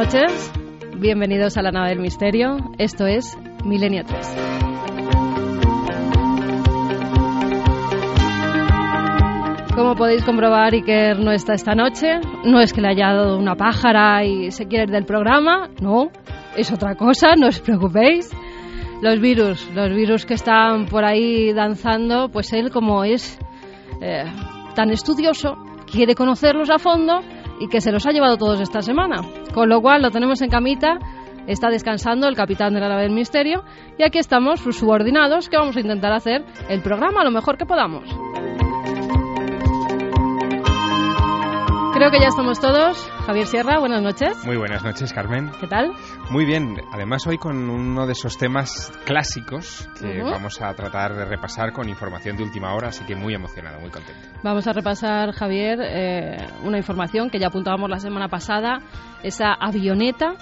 Noches, bienvenidos a la nave del misterio. Esto es Milenio 3. Como podéis comprobar, Iker no está esta noche. No es que le haya dado una pájara y se quiere ir del programa. No, es otra cosa, no os preocupéis. Los virus, los virus que están por ahí danzando, pues él como es eh, tan estudioso, quiere conocerlos a fondo y que se los ha llevado todos esta semana. Con lo cual lo tenemos en camita, está descansando el capitán de la nave del misterio y aquí estamos, sus subordinados, que vamos a intentar hacer el programa lo mejor que podamos. Creo que ya estamos todos. Javier Sierra, buenas noches. Muy buenas noches, Carmen. ¿Qué tal? Muy bien. Además, hoy con uno de esos temas clásicos que Ujú. vamos a tratar de repasar con información de última hora, así que muy emocionado, muy contento. Vamos a repasar, Javier, eh, una información que ya apuntábamos la semana pasada, esa avioneta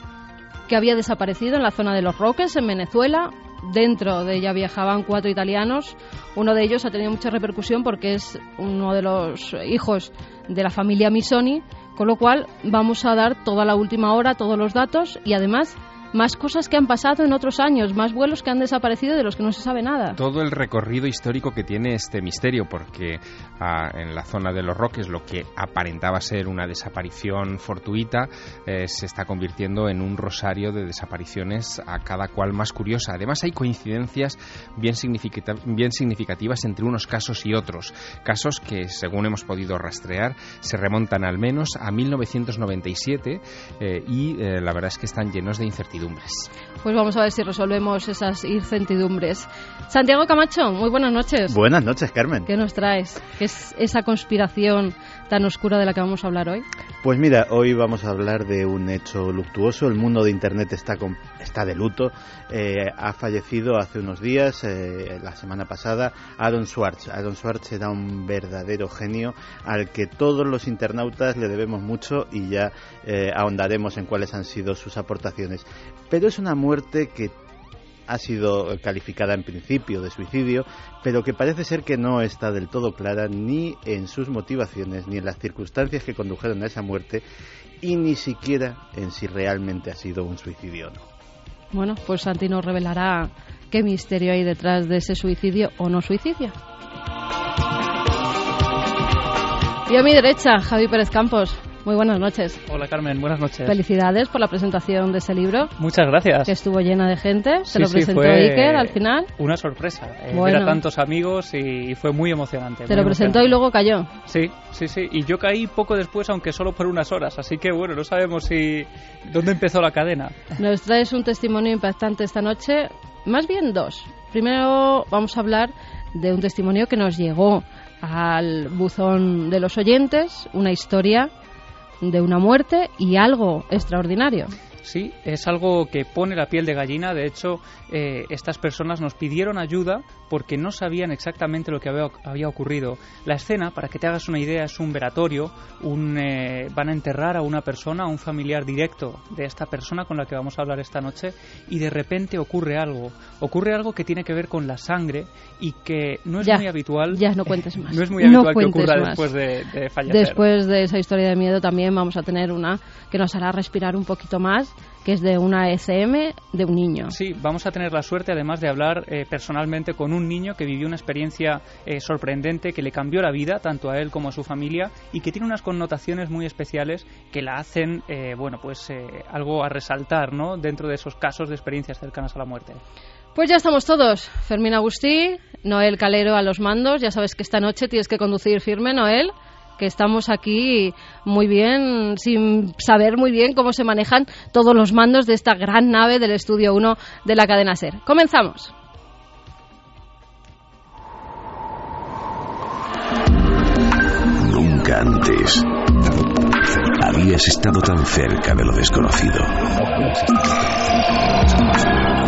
que había desaparecido en la zona de Los Roques, en Venezuela. Dentro de ella viajaban cuatro italianos. Uno de ellos ha tenido mucha repercusión porque es uno de los hijos de la familia Misoni, con lo cual vamos a dar toda la última hora, todos los datos y además más cosas que han pasado en otros años, más vuelos que han desaparecido de los que no se sabe nada. Todo el recorrido histórico que tiene este misterio, porque ah, en la zona de los Roques lo que aparentaba ser una desaparición fortuita eh, se está convirtiendo en un rosario de desapariciones a cada cual más curiosa. Además hay coincidencias bien, significativas entre unos casos y otros. Casos que, según hemos podido rastrear, se remontan al menos a 1997 eh, y eh, la verdad es que están llenos de incertidumbres. Pues vamos a ver si resolvemos esas incertidumbres. Santiago Camacho, muy buenas noches. Buenas noches, Carmen. ¿Qué nos traes? ¿Qué es esa conspiración tan oscura de la que vamos a hablar hoy? Pues mira, hoy vamos a hablar de un hecho luctuoso. El mundo de Internet está, con- está de luto. Eh, ha fallecido hace unos días, eh, la semana pasada, Aaron Swartz. Aaron Swartz era un verdadero genio al que todos los internautas le debemos mucho y ya eh, ahondaremos en cuáles han sido sus aportaciones. Pero es una muerte que ha sido calificada en principio de suicidio, pero que parece ser que no está del todo clara ni en sus motivaciones, ni en las circunstancias que condujeron a esa muerte, y ni siquiera en si realmente ha sido un suicidio o no. Bueno, pues Santi nos revelará qué misterio hay detrás de ese suicidio o no suicidio. Y a mi derecha, Javi Pérez Campos. Muy buenas noches. Hola Carmen, buenas noches. Felicidades por la presentación de ese libro, Muchas gracias. que estuvo llena de gente. Se Sí, lo sí, presentó fue Iker al final. Una sorpresa. Eh, Bueno. Ver a tantos amigos y, fue muy emocionante. Te muy lo presentó y luego cayó. Sí, sí, sí. Y yo caí poco después, aunque solo por unas horas. Así que bueno, no sabemos si dónde empezó la cadena. Nos traes un testimonio impactante esta noche, más bien dos. Primero vamos a hablar de un testimonio que nos llegó al buzón de los oyentes, una historia de una muerte y algo extraordinario. Sí, es algo que pone la piel de gallina. De hecho, eh, estas personas nos pidieron ayuda porque no sabían exactamente lo que había, había ocurrido. La escena, para que te hagas una idea, es un veratorio. Un, eh, van a enterrar a una persona, a un familiar directo de esta persona con la que vamos a hablar esta noche, y de repente ocurre algo. Ocurre algo que tiene que ver con la sangre y que no es Ya, muy habitual. ya no cuentes más. No es muy No habitual que ocurra más. después de, de fallecer. Después de esa historia de miedo también vamos a tener una que nos hará respirar un poquito más que es de una ECM de un niño. Sí, vamos a tener la suerte además de hablar eh, personalmente con un niño que vivió una experiencia eh, sorprendente que le cambió la vida tanto a él como a su familia y que tiene unas connotaciones muy especiales que la hacen, eh, bueno, pues algo a resaltar, ¿no? Dentro de esos casos de experiencias cercanas a la muerte. Pues ya estamos todos. Fermín Agustí, Noel Calero a los mandos. Ya sabes que esta noche tienes que conducir firme, Noel que estamos aquí muy bien, sin saber muy bien cómo se manejan todos los mandos de esta gran nave del Estudio 1 de la cadena SER. Comenzamos. Nunca antes habías estado tan cerca de lo desconocido.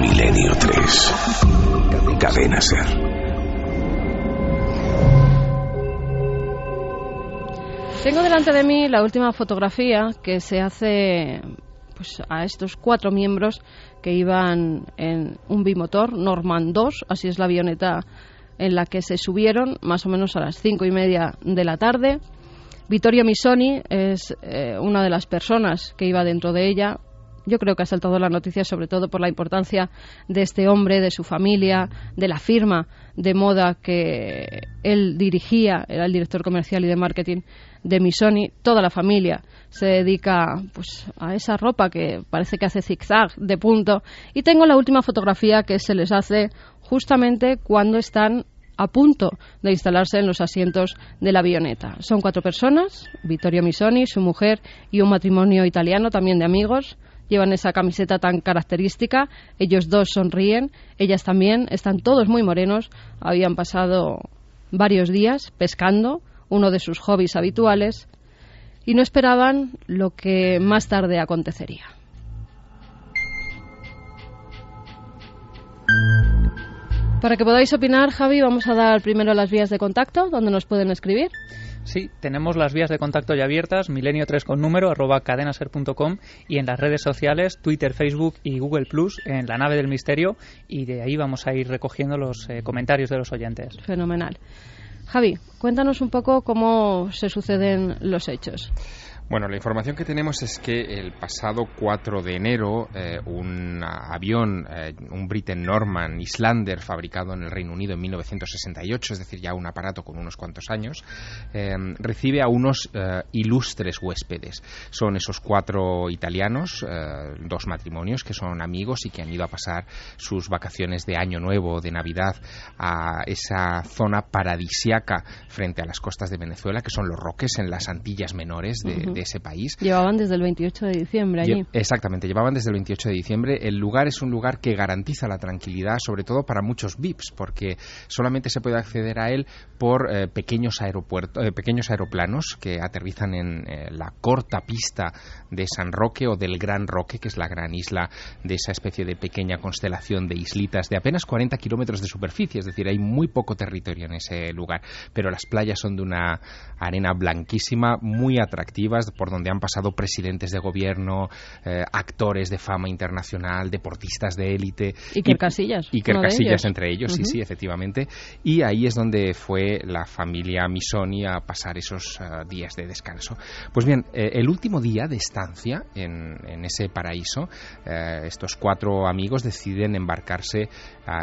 Milenio 3. Cadena Ser. Tengo delante de mí la última fotografía que se hace pues, a estos cuatro miembros que iban en un bimotor Norman 2, así es la avioneta en la que se subieron, más o menos a las cinco y media de la tarde. Vittorio Misoni es eh, una de las personas que iba dentro de ella, yo creo que ha saltado la noticia sobre todo por la importancia de este hombre, de su familia, de la firma de moda que él dirigía, era el director comercial y de marketing de Misoni. Toda la familia se dedica pues, a esa ropa que parece que hace zigzag de punto. Y tengo la última fotografía que se les hace justamente cuando están a punto de instalarse en los asientos de la avioneta. Son cuatro personas, Vittorio Misoni, su mujer y un matrimonio italiano también de amigos llevan esa camiseta tan característica, ellos dos sonríen, ellas también, están todos muy morenos, habían pasado varios días pescando, uno de sus hobbies habituales, y no esperaban lo que más tarde acontecería. Para que podáis opinar, Javi, vamos a dar primero las vías de contacto, donde nos pueden escribir. Sí, tenemos las vías de contacto ya abiertas, milenio3 con número, arroba cadenaser.com y en las redes sociales, Twitter, Facebook y Google Plus, en la nave del misterio, y de ahí vamos a ir recogiendo los eh, comentarios de los oyentes. Fenomenal. Javi, cuéntanos un poco cómo se suceden los hechos. Bueno, la información que tenemos es que el pasado 4 de enero eh, un avión, eh, un Britten Norman Islander fabricado en el Reino Unido en 1968, es decir, ya un aparato con unos cuantos años, eh, recibe a unos ilustres huéspedes. Son esos cuatro italianos, dos matrimonios que son amigos y que han ido a pasar sus vacaciones de Año Nuevo, de Navidad, a esa zona paradisiaca frente a las costas de Venezuela, que son los Roques en las Antillas Menores de, ese país. Llevaban desde el 28 de diciembre allí. exactamente, llevaban desde el 28 de diciembre. El lugar es un lugar que garantiza la tranquilidad, sobre todo para muchos VIPs, porque solamente se puede acceder a él por eh, pequeños, aeropuertos, eh, pequeños aeroplanos que aterrizan en eh, la corta pista de San Roque o del Gran Roque, que es la gran isla de esa especie de pequeña constelación de islitas de apenas 40 kilómetros de superficie, es decir, hay muy poco territorio en ese lugar, pero las playas son de una arena blanquísima, muy atractivas, por donde han pasado presidentes de gobierno, eh, actores de fama internacional, deportistas de élite. Y Casillas. Y Casillas entre ellos, sí, sí, efectivamente. Y ahí es donde fue la familia Misoni a pasar esos eh, días de descanso. Pues bien, eh, el último día de estancia en, ese paraíso, estos cuatro amigos deciden embarcarse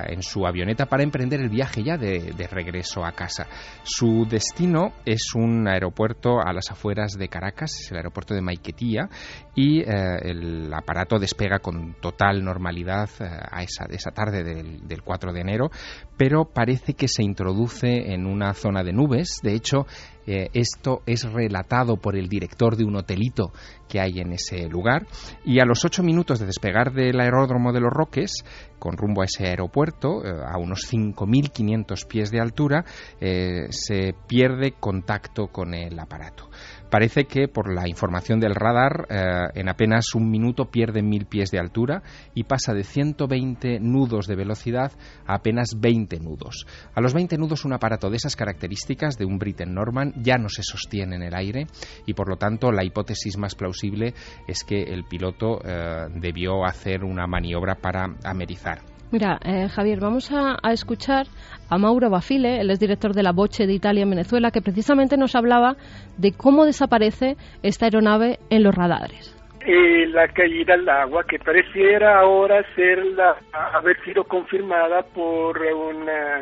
en su avioneta para emprender el viaje ya de, regreso a casa. Su destino es un aeropuerto a las afueras de Caracas, es el aeropuerto de Maiquetía, y eh, el aparato despega con total normalidad eh, a esa, esa tarde del, del 4 de enero, pero parece que se introduce en una zona de nubes. De hecho, eh, esto es relatado por el director de un hotelito que hay en ese lugar. Y a los ocho minutos de despegar del aeródromo de los Roques, con rumbo a ese aeropuerto, eh, a unos 5.500 pies de altura, eh, se pierde contacto con el aparato. Parece que por la información del radar, en apenas un minuto pierde mil pies de altura y pasa de 120 nudos de velocidad a apenas 20 nudos. A los 20 nudos, un aparato de esas características de un Britten Norman ya no se sostiene en el aire y por lo tanto la hipótesis más plausible es que el piloto eh, debió hacer una maniobra para amerizar. Mira, eh, Javier, vamos a, escuchar a Mauro Bafile, él es director de la Boche de Italia en Venezuela, que precisamente nos hablaba de cómo desaparece esta aeronave en los radares eh, la caída al agua que pareciera ahora ser la, haber sido confirmada por una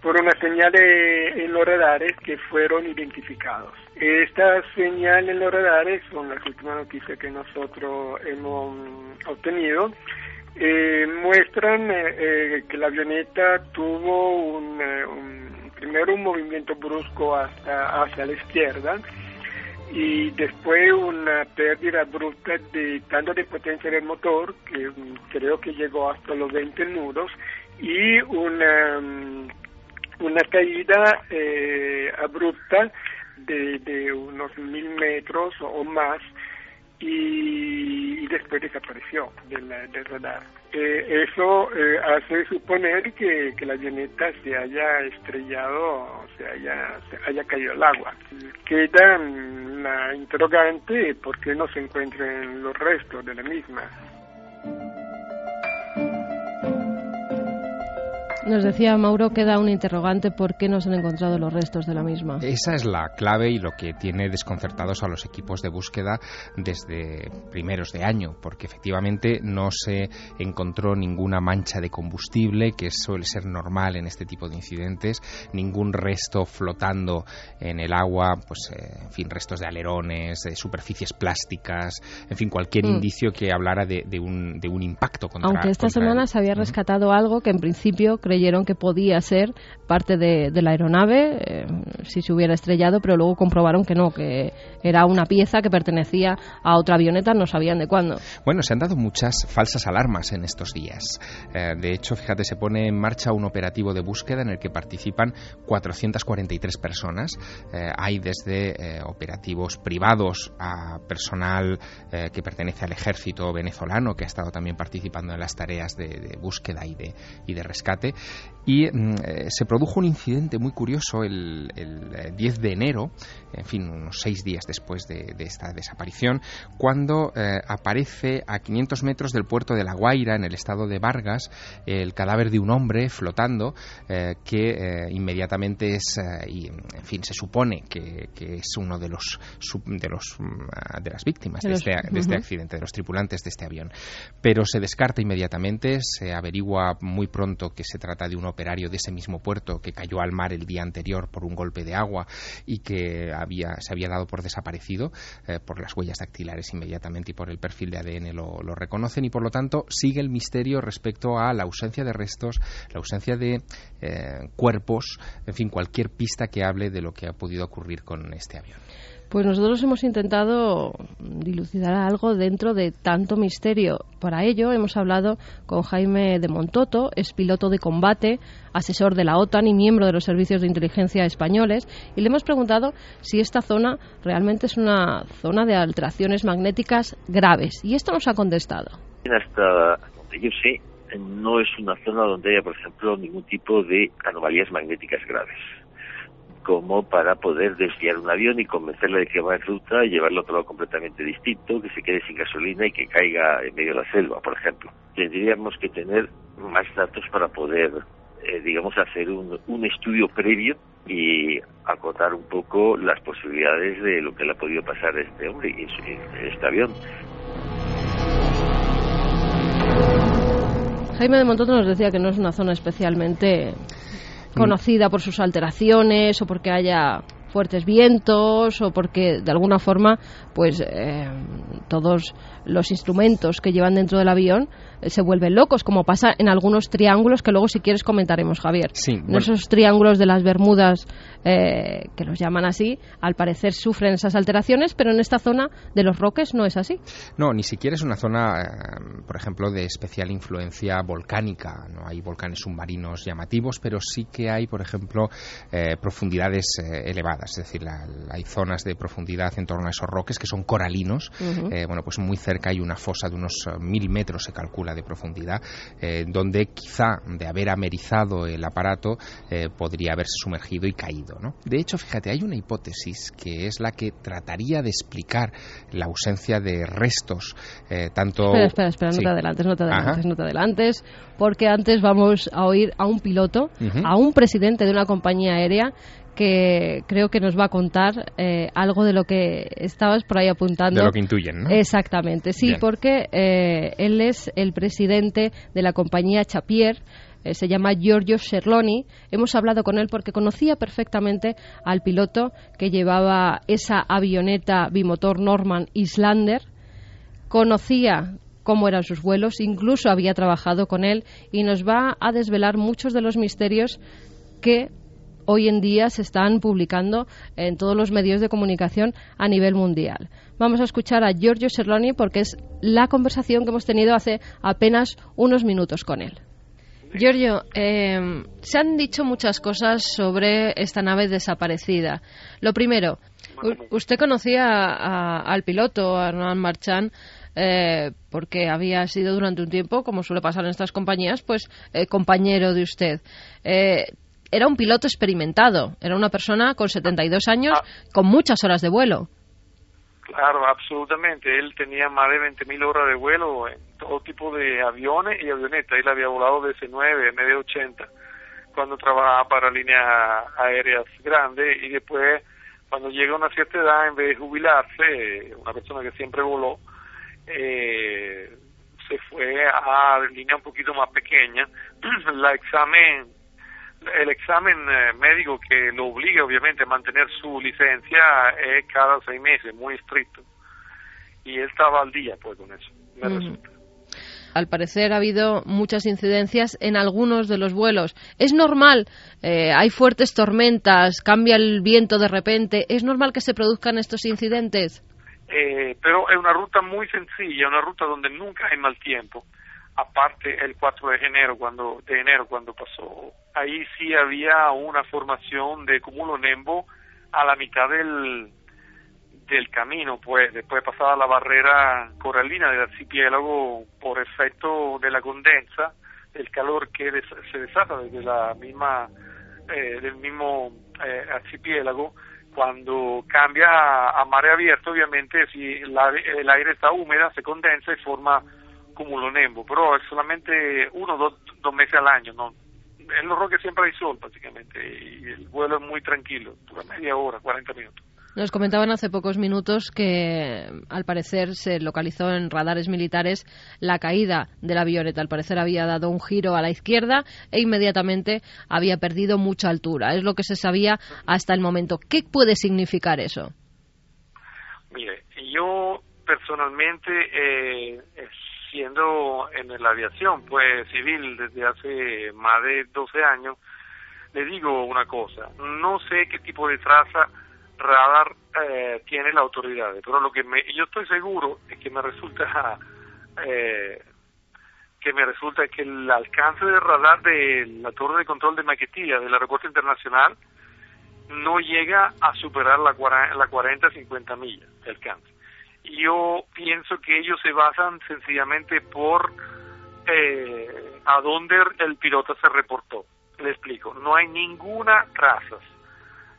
por una señal en los radares que fueron identificados. Esta señal en los radares son las últimas noticias que nosotros hemos obtenido. Eh, muestran eh, eh, que la avioneta tuvo un, un, primero un movimiento brusco hasta hacia la izquierda y después una pérdida abrupta de tanto de potencia del motor que creo que llegó hasta los 20 nudos y una una caída eh, abrupta de, de, unos mil metros o más y, después desapareció del, del radar. Eh, eso eh, hace suponer que, que, la avioneta se haya estrellado, se haya, se haya caído al agua. Queda la interrogante por qué no se encuentran los restos de la misma. Nos decía Mauro que da un interrogante por qué no se han encontrado los restos de la misma. Esa es la clave y lo que tiene desconcertados a los equipos de búsqueda desde primeros de año, porque efectivamente no se encontró ninguna mancha de combustible, que suele ser normal en este tipo de incidentes, ningún resto flotando en el agua, pues eh, en fin, restos de alerones, de superficies plásticas, en fin, cualquier mm. indicio que hablara de, un, de un impacto contra Aunque esta semana se había rescatado algo que en principio creyeron que podía ser parte de, la aeronave eh, si se hubiera estrellado, pero luego comprobaron que no, que era una pieza que pertenecía a otra avioneta, no sabían de cuándo. Bueno, se han dado muchas falsas alarmas en estos días. Eh, de hecho, fíjate, se pone en marcha un operativo de búsqueda en el que participan 443 personas. Eh, hay desde operativos privados a personal que pertenece al ejército venezolano que ha estado también participando en las tareas de, de búsqueda y de, y de rescate y mm, eh, se produjo un incidente muy curioso el, 10 eh, de enero, en fin, unos seis días después de, esta desaparición, cuando eh, aparece a 500 metros del puerto de La Guaira, en el estado de Vargas, el cadáver de un hombre flotando que inmediatamente es, y, en fin, se supone que, es uno de los, de, los, mm, de las víctimas de, este, de este accidente, de los tripulantes de este avión. Pero se descarta inmediatamente, se averigua muy pronto que se trata de un operario de ese mismo puerto que cayó al mar el día anterior por un golpe de agua y que había, se había dado por desaparecido eh, por las huellas dactilares inmediatamente y por el perfil de ADN lo, lo, reconocen y por lo tanto sigue el misterio respecto a la ausencia de restos, la ausencia de eh, cuerpos, en fin, cualquier pista que hable de lo que ha podido ocurrir con este avión. Pues nosotros hemos intentado dilucidar algo dentro de tanto misterio. Para ello hemos hablado con Jaime de Montoto, es piloto de combate, asesor de la OTAN y miembro de los servicios de inteligencia españoles, y le hemos preguntado si esta zona realmente es una zona de alteraciones magnéticas graves. Y esto nos ha contestado. No es una zona donde haya, por ejemplo, ningún tipo de anomalías magnéticas graves como para poder desviar un avión y convencerle de que va en ruta y llevarlo a otro lado completamente distinto, que se quede sin gasolina y que caiga en medio de la selva, por ejemplo. Tendríamos que tener más datos para poder, eh, digamos, hacer un, un estudio previo y acotar un poco las posibilidades de lo que le ha podido pasar a este hombre y este avión. Jaime de Montoto nos decía que no es una zona especialmente conocida por sus alteraciones o porque haya fuertes vientos o porque de alguna forma pues eh, todos los instrumentos que llevan dentro del avión eh, se vuelven locos, como pasa en algunos triángulos que luego si quieres comentaremos, Javier. en esos triángulos de las Bermudas, eh, que los llaman así, al parecer sufren esas alteraciones, pero en esta zona de los Roques no es así. No, ni siquiera es una zona, eh, por ejemplo, de especial influencia volcánica. No hay volcanes submarinos llamativos, pero sí que hay, por ejemplo, profundidades elevadas. Es decir, hay zonas de profundidad en torno a esos roques que son coralinos. bueno, pues muy cerca hay una fosa de unos mil metros, se calcula de profundidad, eh, donde quizá de haber amerizado el aparato eh, podría haberse sumergido y caído. ¿No? De hecho, fíjate, hay una hipótesis que es la que trataría de explicar la ausencia de restos, eh, tanto... Espera, espera, espera, no te adelantes, no te adelantes, no te adelantes, porque antes vamos a oír a un piloto, a un presidente de una compañía aérea que creo que nos va a contar eh, algo de lo que estabas por ahí apuntando. De lo que intuyen, ¿no? Exactamente, sí, porque eh, él es el presidente de la compañía Chapier, eh, se llama Giorgio Serloni. Hemos hablado con él porque conocía perfectamente al piloto que llevaba esa avioneta bimotor Norman Islander. Conocía cómo eran sus vuelos, incluso había trabajado con él y nos va a desvelar muchos de los misterios que hoy en día se están publicando en todos los medios de comunicación a nivel mundial. Vamos a escuchar a Giorgio Serloni porque es la conversación que hemos tenido hace apenas unos minutos con él. Giorgio, eh, se han dicho muchas cosas sobre esta nave desaparecida. Lo primero, usted conocía al piloto, a Hernán Marchand, eh, porque había sido durante un tiempo, como suele pasar en estas compañías, pues eh, compañero de usted era un piloto experimentado, era una persona con 72 años, ah. con muchas horas de vuelo. Claro, absolutamente. Él tenía más de 20.000 horas de vuelo en todo tipo de aviones y avionetas. Él había volado de C9, MD-80, cuando trabajaba para líneas aéreas grandes y después, cuando llega a una cierta edad, en vez de jubilarse, una persona que siempre voló, eh, se fue a líneas un poquito más pequeñas. La examen el examen eh, médico que lo obliga obviamente a mantener su licencia es cada seis meses, muy estricto. Y él estaba al día pues con eso, me resulta. Al parecer ha habido muchas incidencias en algunos de los vuelos. ¿Es normal? Eh, hay fuertes tormentas, cambia el viento de repente. ¿Es normal que se produzcan estos incidentes? Eh, pero es una ruta muy sencilla, una ruta donde nunca hay mal tiempo aparte el 4 de enero cuando de enero cuando pasó. Ahí sí había una formación de cúmulo nembo a la mitad del del camino pues. Después pasada la barrera coralina del archipiélago por efecto de la condensa el calor que se desata desde la misma eh, del mismo eh, archipiélago. Cuando cambia a, mare abierto obviamente si el aire está húmeda se condensa y forma cúmulo nembo, pero es solamente uno o dos, meses al año, ¿no? En los roques siempre hay sol, prácticamente, y el vuelo es muy tranquilo, dura media hora, 40 minutos. Nos comentaban hace pocos minutos que al parecer se localizó en radares militares la caída de la avioneta. Al parecer había dado un giro a la izquierda e inmediatamente había perdido mucha altura. Es lo que se sabía hasta el momento. ¿Qué puede significar eso? Mire, yo personalmente eh, siendo en la aviación pues civil desde hace más de 12 años, le digo una cosa, no sé qué tipo de traza radar eh, tiene la autoridad, pero lo que me, yo estoy seguro es que me resulta eh, que me resulta que el alcance de radar de la torre de control de Maquetía del aeropuerto internacional no llega a superar la 40-50 millas de alcance yo pienso que ellos se basan sencillamente por eh, a dónde el piloto se reportó. Le explico, no hay ninguna traza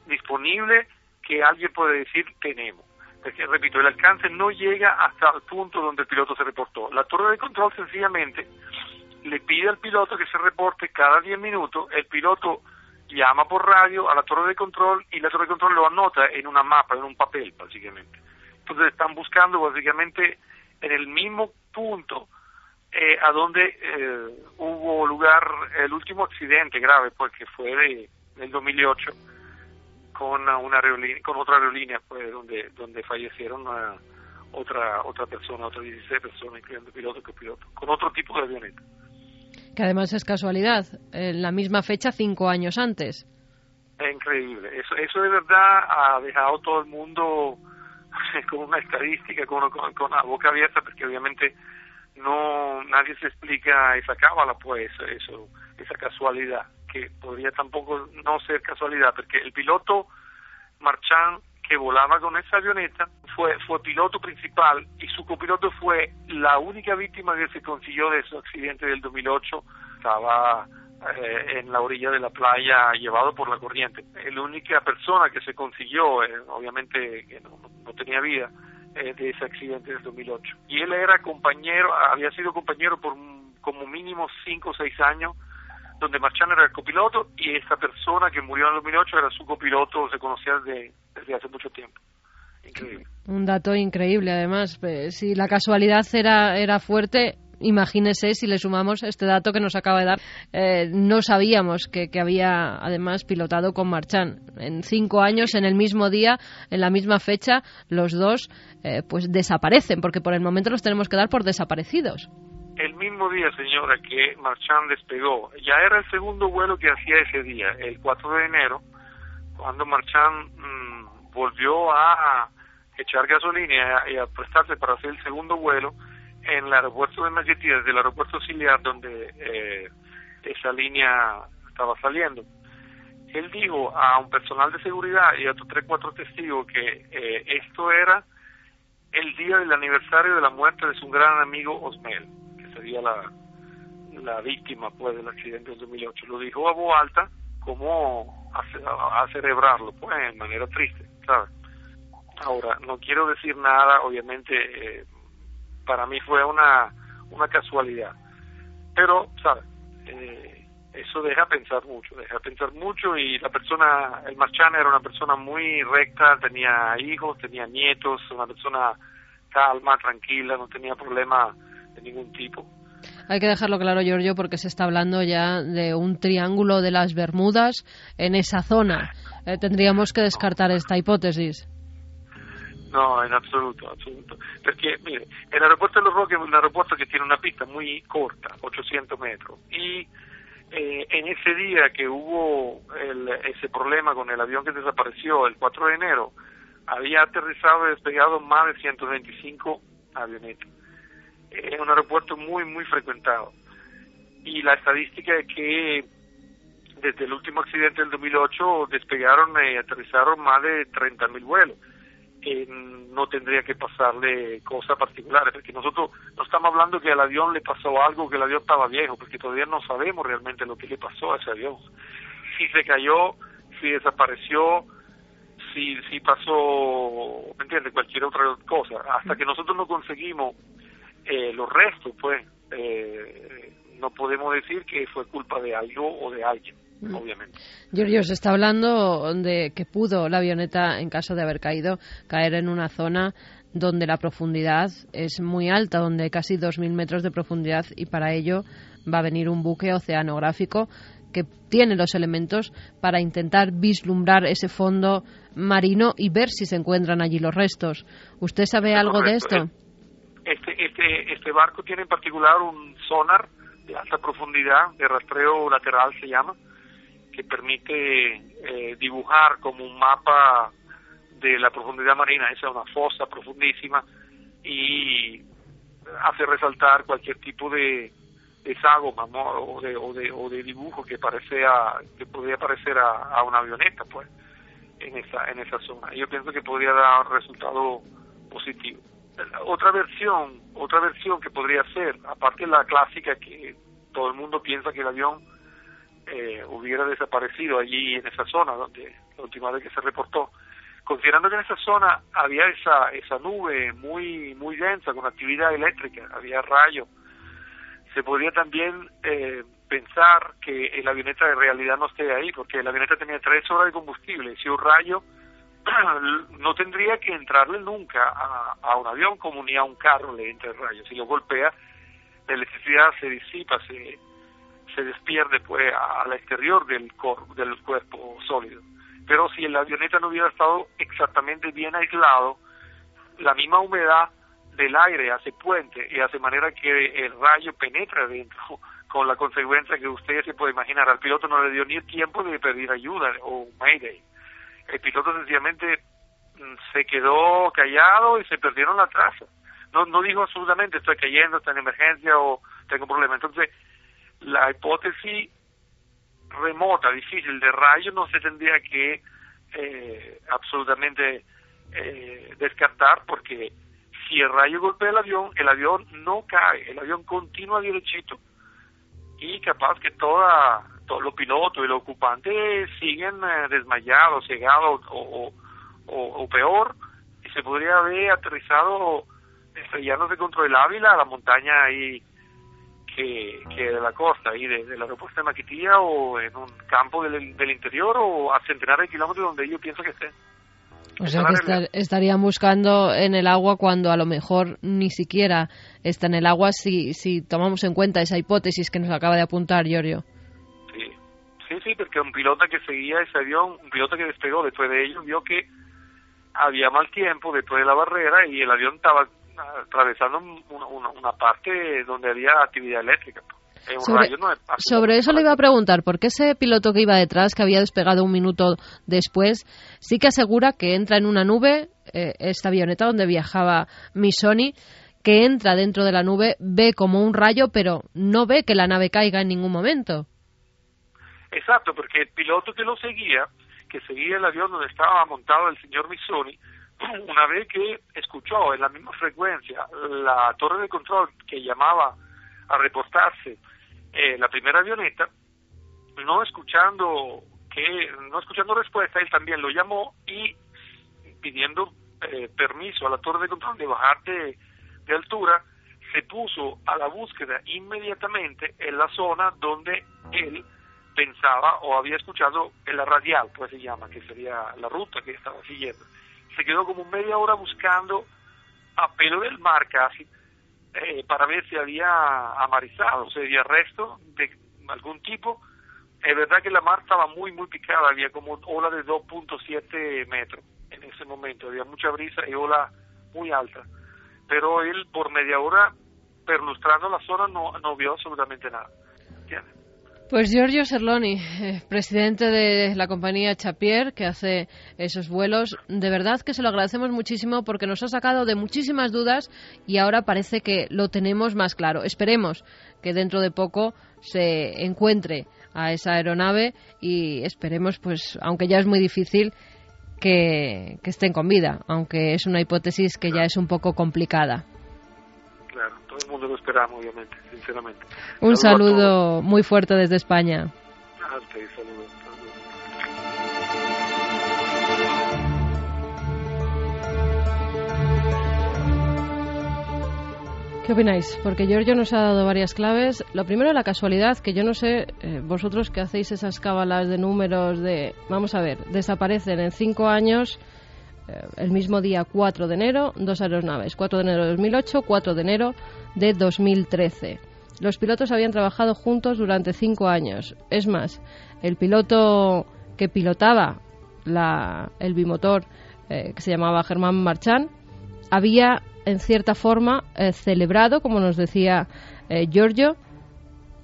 disponible que alguien puede decir tenemos. Porque, repito, el alcance no llega hasta el punto donde el piloto se reportó. La torre de control sencillamente le pide al piloto que se reporte cada 10 minutos, el piloto llama por radio a la torre de control y la torre de control lo anota en una mapa, en un papel, básicamente. Entonces están buscando básicamente en el mismo punto eh, a donde eh, hubo lugar el último accidente grave, porque pues, fue de, del 2008 con una aerolínea, con otra aerolínea, pues donde donde fallecieron otra otra persona, otras 16 personas, incluyendo piloto que piloto, con otro tipo de avioneta. Que además es casualidad, en la misma fecha cinco años antes. Es increíble, eso eso de verdad ha dejado todo el mundo con una estadística, con, con, la boca abierta, porque obviamente no nadie se explica esa cábala, pues eso, esa casualidad, que podría tampoco no ser casualidad, porque el piloto Marchand que volaba con esa avioneta fue fue piloto principal y su copiloto fue la única víctima que se consiguió de ese accidente del 2008 estaba eh, en la orilla de la playa llevado por la corriente. La única persona que se consiguió, eh, obviamente que no, tenía vida, eh, de ese accidente del 2008. Y él era compañero, había sido compañero por como mínimo cinco o seis años donde Marchand era el copiloto y esta persona que murió en el 2008 era su copiloto, se conocía desde, desde hace mucho tiempo. Increíble. Un dato increíble, además. Si la casualidad era, era fuerte, imagínese si le sumamos este dato que nos acaba de dar. Eh, no sabíamos que, que había, además, pilotado con Marchán. En cinco años, en el mismo día, en la misma fecha, los dos eh, pues desaparecen, porque por el momento los tenemos que dar por desaparecidos. El mismo día, señora, que Marchand despegó, ya era el segundo vuelo que hacía ese día, el 4 de enero, cuando Marchand mm, volvió a echar gasolina y a, y a prestarse para hacer el segundo vuelo en el aeropuerto de Margeti, desde el aeropuerto auxiliar donde eh, esa línea estaba saliendo. Él dijo a un personal de seguridad y a otros tres, cuatro testigos que eh, esto era el día del aniversario de la muerte de su gran amigo Osmel, que sería la, la víctima pues del accidente del 2008. Lo dijo a voz alta como a celebrarlo, pues, de manera triste, ¿sabes? Ahora, no quiero decir nada, obviamente, eh, para mí fue una, una casualidad. Pero, ¿sabes? Eh, eso deja pensar mucho, deja pensar mucho y la persona, el Marchán era una persona muy recta, tenía hijos, tenía nietos, una persona calma, tranquila, no tenía problema de ningún tipo. Hay que dejarlo claro, Giorgio, porque se está hablando ya de un triángulo de las Bermudas en esa zona. Eh, tendríamos que descartar esta hipótesis. No, en absoluto, absoluto. Perché, mire, el aeropuerto de Los Roques es un aeropuerto que tiene una pista muy corta, 800 metros, y eh, en ese día que hubo el, ese problema con el avión que desapareció el 4 de enero, había aterrizado y despegado más de 125 avionetas. Es un aeropuerto muy, muy frecuentado. Y la estadística es que desde el último accidente del 2008 despegaron y aterrizaron más de 30.000 vuelos. Eh, no tendría que pasarle cosas particulares, porque nosotros no estamos hablando que al avión le pasó algo, que el avión estaba viejo, porque todavía no sabemos realmente lo que le pasó a ese avión. Si se cayó, si desapareció, si, si pasó, ¿me entiendes? Cualquier otra cosa. Hasta que nosotros no conseguimos eh, los restos, pues, eh, no podemos decir que fue culpa de algo o de alguien obviamente. Giorgio, se está hablando de que pudo la avioneta, en caso de haber caído, caer en una zona donde la profundidad es muy alta, donde hay casi 2.000 metros de profundidad y para ello va a venir un buque oceanográfico que tiene los elementos para intentar vislumbrar ese fondo marino y ver si se encuentran allí los restos. ¿Usted sabe algo de esto? Este, este, este barco tiene en particular un sonar de alta profundidad, de rastreo lateral se llama, que permite eh, dibujar como un mapa de la profundidad marina, esa es una fosa profundísima, y hace resaltar cualquier tipo de, ságoma ¿no? o, de, o, de, o de dibujo que parece a, que podría parecer a, una avioneta pues en esa en esa zona yo pienso que podría dar resultado positivo otra versión otra versión que podría ser aparte de la clásica que todo el mundo piensa que el avión eh, hubiera desaparecido allí en esa zona donde la última vez que se reportó. Considerando que en esa zona había esa esa nube muy muy densa con actividad eléctrica había rayos se podría también eh, pensar que el avioneta de realidad no esté ahí porque la avioneta tenía tres horas de combustible. Si un rayo no tendría que entrarle nunca a, a un avión como ni a un carro le entra el rayo si lo golpea la electricidad se disipa se se despierde pues al exterior del, cor del cuerpo sólido. Pero si la avioneta no hubiera estado exactamente bien aislado, la misma humedad del aire hace puente y hace manera que el rayo penetre dentro, con la consecuencia que usted se puede imaginar. Al piloto no le dio ni el tiempo de pedir ayuda o mayday. El piloto sencillamente se quedó callado y se perdieron la traza. No, no dijo absolutamente estoy cayendo, estoy en emergencia o tengo problemas. Entonces, la hipótesis remota, difícil de rayo no se tendría que eh, absolutamente eh, descartar porque si el rayo golpea el avión, el avión no cae, el avión continúa derechito y capaz que toda, todos los pilotos y los ocupantes siguen eh, desmayados, cegados o, o, o, peor, y se podría haber aterrizado estrellándose contra el Ávila, la montaña ahí que, que de la costa y de, la aeropuerto de Maquitía o en un campo del, del interior o a centenares de kilómetros donde yo pienso que estén. O sea que estarían buscando en el agua cuando a lo mejor ni siquiera está en el agua si, si tomamos en cuenta esa hipótesis que nos acaba de apuntar Giorgio. Sí, sí, sí, porque un piloto que seguía ese avión, un piloto que despegó después de ellos, vio que había mal tiempo después de la barrera y el avión estaba atravesando una, una parte donde había actividad eléctrica. Sobre, eso le iba a preguntar, porque ese piloto que iba detrás, que había despegado un minuto después, sí que asegura que entra en una nube, eh, esta avioneta donde viajaba Missoni, que entra dentro de la nube, ve como un rayo, pero no ve que la nave caiga en ningún momento. Exacto, porque el piloto que lo seguía, que seguía el avión donde estaba montado el señor Missoni, una vez que escuchó en la misma frecuencia la torre de control que llamaba a reportarse eh, la primera avioneta, no escuchando que no escuchando respuesta, él también lo llamó y pidiendo eh, permiso a la torre de control de bajar de, altura, se puso a la búsqueda inmediatamente en la zona donde él pensaba o había escuchado en la radial, pues se llama, que sería la ruta que estaba siguiendo. Se quedó como media hora buscando a pelo del mar casi eh, para ver si había amarizado, sea, había resto de algún tipo. Es verdad que la mar estaba muy, muy picada, había como ola de 2.7 metros en ese momento, había mucha brisa y ola muy alta. Pero él, por media hora, perlustrando la zona, no, no vio absolutamente nada. ¿Entiendes? Pues Giorgio Serloni, eh, presidente de la compañía Chapier, que hace esos vuelos, de verdad que se lo agradecemos muchísimo porque nos ha sacado de muchísimas dudas y ahora parece que lo tenemos más claro. Esperemos que dentro de poco se encuentre a esa aeronave y esperemos, pues, aunque ya es muy difícil, que, que estén con vida, aunque es una hipótesis que ya es un poco complicada todo el mundo lo esperamos, obviamente, sinceramente. Un saludo muy fuerte desde España. ¿Qué opináis? Porque Giorgio nos ha dado varias claves. Lo primero, la casualidad, que yo no sé, eh, vosotros que hacéis esas cábalas de números de, vamos a ver, desaparecen en cinco años el mismo día 4 de enero, dos aeronaves, 4 de enero de 2008, 4 de enero de 2013. Los pilotos habían trabajado juntos durante cinco años. Es más, el piloto que pilotaba el bimotor, eh, que se llamaba Germán Marchán, había en cierta forma eh, celebrado, como nos decía Giorgio,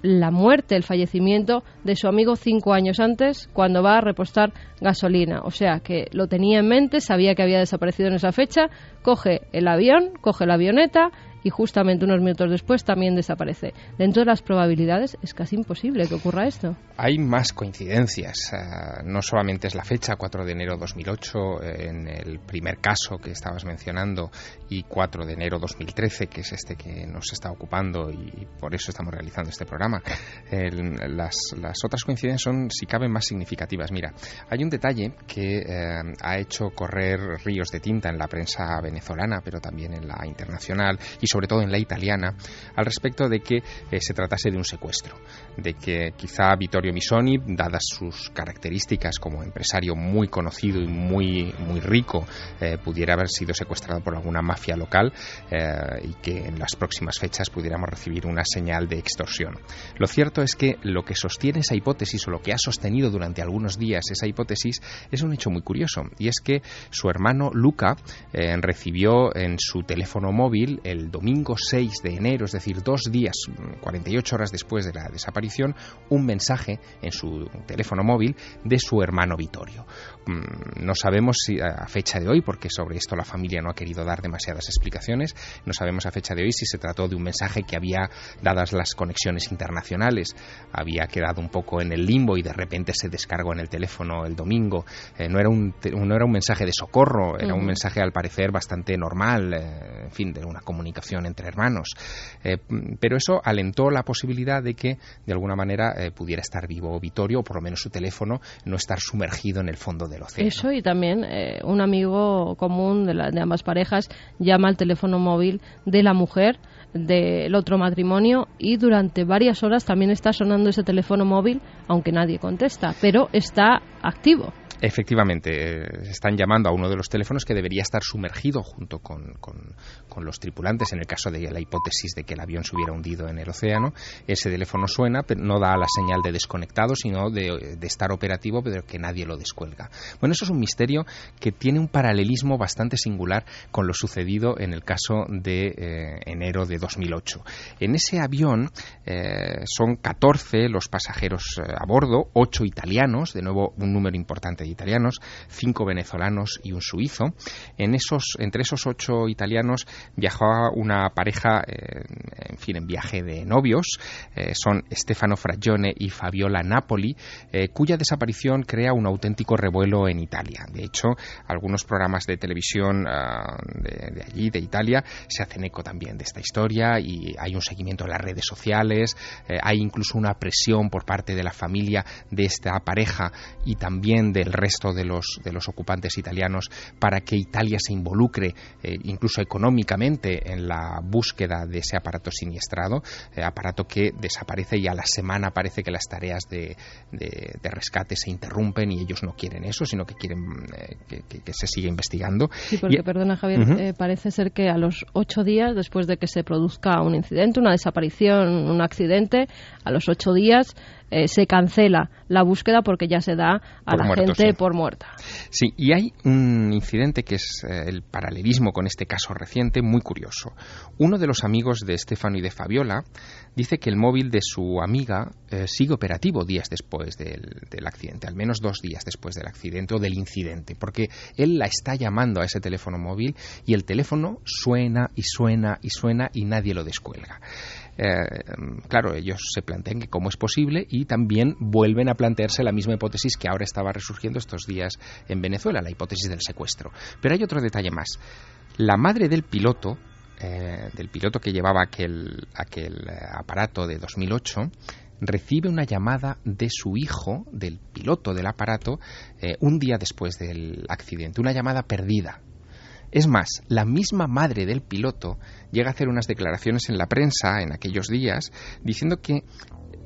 la muerte, el fallecimiento de su amigo cinco años antes cuando va a repostar gasolina. O sea que lo tenía en mente, sabía que había desaparecido en esa fecha, coge el avión, coge la avioneta y justamente unos minutos después también desaparece. Dentro de las probabilidades es casi imposible que ocurra esto. Hay más coincidencias. Eh, no solamente es la fecha, 4 de enero 2008, eh, en el primer caso que estabas mencionando, y 4 de enero 2013, que es este que nos está ocupando y por eso estamos realizando este programa. las, otras coincidencias son, si caben, más significativas. Mira, hay un detalle que eh, ha hecho correr ríos de tinta en la prensa venezolana, pero también en la internacional y sobre todo en la italiana, al respecto de que eh, se tratase de un secuestro, de que quizá Vittorio Misoni, dadas sus características como empresario muy conocido y muy, muy rico, eh, pudiera haber sido secuestrado por alguna mafia local eh, y que en las próximas fechas pudiéramos recibir una señal de extorsión. Lo cierto es que lo que sostiene esa hipótesis o lo que ha sostenido durante algunos días esa hipótesis es un hecho muy curioso y es que su hermano Luca recibió en su teléfono móvil el domingo domingo 6 de enero, es decir, dos días, 48 horas después de la desaparición, un mensaje en su teléfono móvil de su hermano Vittorio. Mm, no sabemos si a fecha de hoy, porque sobre esto la familia no ha querido dar demasiadas explicaciones, no sabemos a fecha de hoy si se trató de un mensaje que había, dadas las conexiones internacionales, había quedado un poco en el limbo y de repente se descargó en el teléfono el domingo. Eh, no, era un, no era un mensaje de socorro, era un mensaje al parecer bastante normal, eh, en fin, de una comunicación entre hermanos. Eh, pero eso alentó la posibilidad de que, de alguna manera, eh, pudiera estar vivo Vittorio, o por lo menos su teléfono, no estar sumergido en el fondo Eso y también eh, un amigo común de, de ambas parejas llama al teléfono móvil de la mujer del otro matrimonio y durante varias horas también está sonando ese teléfono móvil, aunque nadie contesta, pero está activo. Efectivamente, eh, están llamando a uno de los teléfonos que debería estar sumergido junto con, los tripulantes en el caso de la hipótesis de que el avión se hubiera hundido en el océano. Ese teléfono suena, pero no da la señal de desconectado, sino de, estar operativo, pero que nadie lo descuelga. Bueno, eso es un misterio que tiene un paralelismo bastante singular con lo sucedido en el caso de eh, enero de 2008. En ese avión eh, son 14 los pasajeros a bordo, 8 italianos, de nuevo un número importante italianos, cinco venezolanos y un suizo. En esos, entre esos ocho italianos viajaba una pareja, eh, en fin, en viaje de novios. Eh, son Stefano Fragione y Fabiola Napoli, eh, cuya desaparición crea un auténtico revuelo en Italia. De hecho, algunos programas de televisión ah, de, allí, de Italia, se hacen eco también de esta historia y hay un seguimiento en las redes sociales, hay incluso una presión por parte de la familia de esta pareja y también del resto de los, de los ocupantes italianos para que Italia se involucre eh, incluso económicamente en la búsqueda de ese aparato siniestrado, eh, aparato que desaparece y a la semana parece que las tareas de, de, rescate se interrumpen y ellos no quieren eso, sino que quieren eh, que, se siga investigando. Sí, porque, perdona Javier, parece ser que a los ocho días después de que se produzca un incidente, una desaparición, un accidente, a los ocho días eh, se cancela la búsqueda porque ya se da a la gente por muerta. Sí, y hay un incidente que es eh, el paralelismo con este caso reciente muy curioso. Uno de los amigos de Estefano y de Fabiola dice que el móvil de su amiga eh, sigue operativo días después del, del, accidente, al menos dos días después del accidente o del incidente, porque él la está llamando a ese teléfono móvil y el teléfono suena y suena y suena y nadie lo descuelga. Eh, claro, ellos se plantean que cómo es posible y también vuelven a plantearse la misma hipótesis que ahora estaba resurgiendo estos días en Venezuela, la hipótesis del secuestro. Pero hay otro detalle más. La madre del piloto, eh, del piloto que llevaba aquel, aquel eh, aparato de 2008, recibe una llamada de su hijo, del piloto del aparato, un día después del accidente, una llamada perdida, es más, la misma madre del piloto llega a hacer unas declaraciones en la prensa en aquellos días diciendo que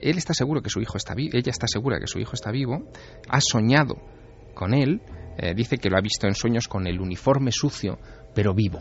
él está seguro que su hijo está vivo, ella está segura que su hijo está vivo, ha soñado con él, eh, dice que lo ha visto en sueños con el uniforme sucio, pero vivo.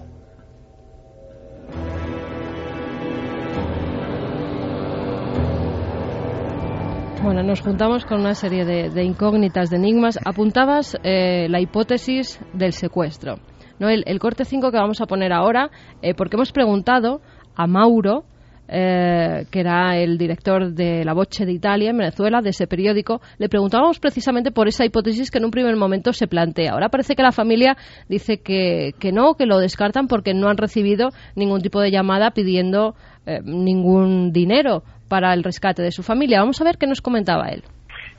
Bueno, nos juntamos con una serie de, incógnitas, de enigmas. Apuntabas eh, la hipótesis del secuestro. El, corte 5 que vamos a poner ahora, eh, porque hemos preguntado a Mauro, eh, que era el director de La Voce de Italia en Venezuela, de ese periódico, le preguntábamos precisamente por esa hipótesis que en un primer momento se plantea. Ahora parece que la familia dice que, que no, que lo descartan porque no han recibido ningún tipo de llamada pidiendo eh, ningún dinero para el rescate de su familia. Vamos a ver qué nos comentaba él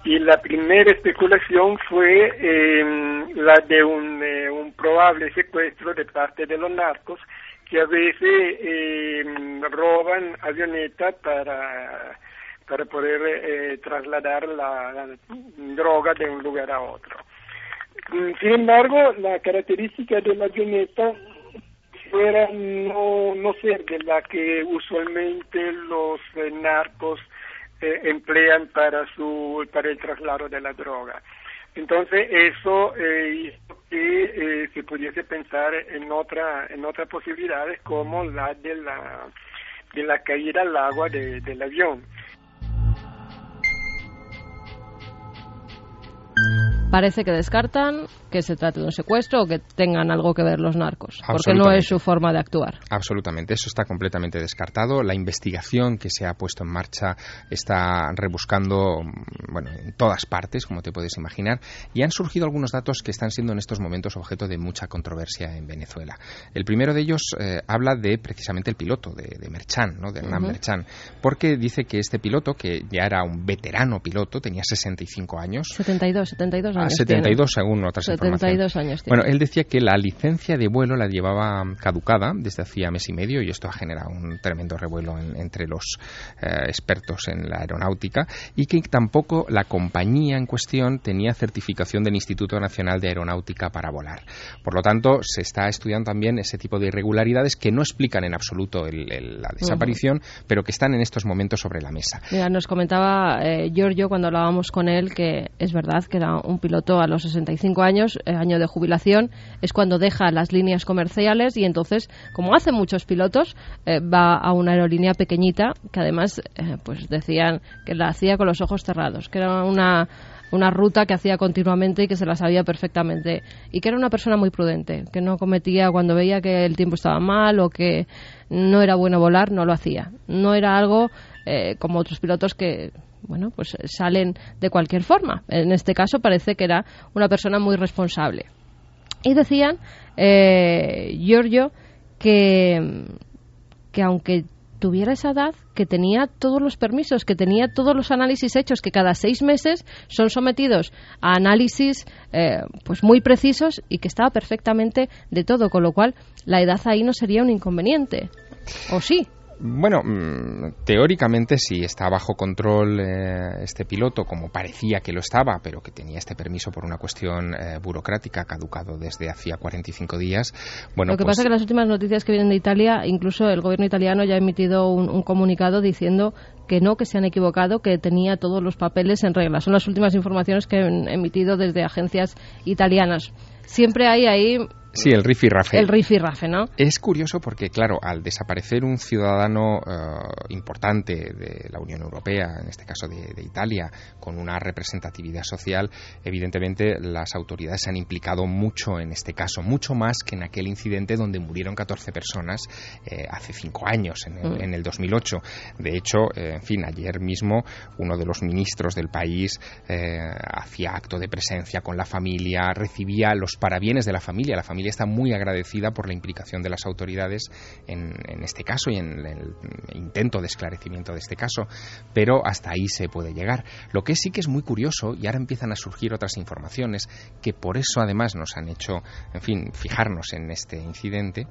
y la primera especulación fue em, la de un, eh, un, probable secuestro de parte de los narcos que a veces em, roban avionetas para, para poder eh, trasladar la, droga de un lugar a otro. Mm, sin embargo, la característica de la avioneta fuera no, no ser de la que usualmente los eh, narcos eh, emplean para su para el traslado de la droga. Entonces eso eh, hizo que eh, se pudiese pensar en otra en otras posibilidades como la de la de la caída al agua del avión. Parece que descartan que se trate de un secuestro o que tengan algo que ver los narcos, porque no es su forma de actuar. Absolutamente, eso está completamente descartado. La investigación que se ha puesto en marcha está rebuscando bueno, en todas partes, como te puedes imaginar, y han surgido algunos datos que están siendo en estos momentos objeto de mucha controversia en Venezuela. El primero de ellos eh, habla de precisamente el piloto, de, de Merchan, ¿no? de Hernán Merchan, porque dice que este piloto, que ya era un veterano piloto, tenía 65 años. 72, 72 años 72 según otras 72 años tiene. Bueno, él decía que la licencia de vuelo la llevaba caducada desde hacía mes y medio y esto ha generado un tremendo revuelo entre los eh, expertos en la aeronáutica y que tampoco la compañía en cuestión tenía certificación del Instituto Nacional de Aeronáutica para volar. Por lo tanto, se está estudiando también ese tipo de irregularidades que no explican en absoluto la desaparición, pero que están en estos momentos sobre la mesa. Mira, nos comentaba eh, Giorgio cuando hablábamos con él que es verdad que era un piloto a los 65 años, eh, año de jubilación, es cuando deja las líneas comerciales y entonces, como hacen muchos pilotos, eh, va a una aerolínea pequeñita que además, pues decían que la hacía con los ojos cerrados, que era una una ruta que hacía continuamente y que se la sabía perfectamente y que era una persona muy prudente, que no cometía cuando veía que el tiempo estaba mal o que no era bueno volar, no lo hacía. No era algo eh, como otros pilotos que bueno, pues salen de cualquier forma. En este caso parece que era una persona muy responsable. Y decían, eh, Giorgio, que, que aunque tuviera esa edad, que tenía todos los permisos, que tenía todos los análisis hechos, que cada seis meses son sometidos a análisis eh, pues muy precisos y que estaba perfectamente de todo, con lo cual la edad ahí no sería un inconveniente. ¿O sí? Bueno, mm, teóricamente si está bajo control eh, este piloto, como parecía que lo estaba, pero que tenía este permiso por una cuestión eh, burocrática caducado desde hacía 45 días. Bueno, lo que pues pasa es que las últimas noticias que vienen de Italia, incluso el gobierno italiano ya ha emitido un, comunicado diciendo que no, que se han equivocado, que tenía todos los papeles en regla. Son las últimas informaciones que han emitido desde agencias italianas. Siempre hay ahí Sí, el rifirrafe. El rifirrafe, ¿no? Es curioso porque, claro, al desaparecer un ciudadano eh, importante de la Unión Europea, en este caso de, Italia, con una representatividad social, evidentemente las autoridades se han implicado mucho en este caso, mucho más que en aquel incidente donde murieron 14 personas eh, hace cinco años, en el, 2008. Mm. De hecho, eh, en fin, ayer mismo uno de los ministros del país hacía acto de presencia con la familia, recibía los parabienes de la familia, la familia está muy agradecida por la implicación de las autoridades en, este caso y en el intento de esclarecimiento de este caso, pero hasta ahí se puede llegar. Lo que sí que es muy curioso, y ahora empiezan a surgir otras informaciones que por eso además nos han hecho, en fin, fijarnos en este incidente,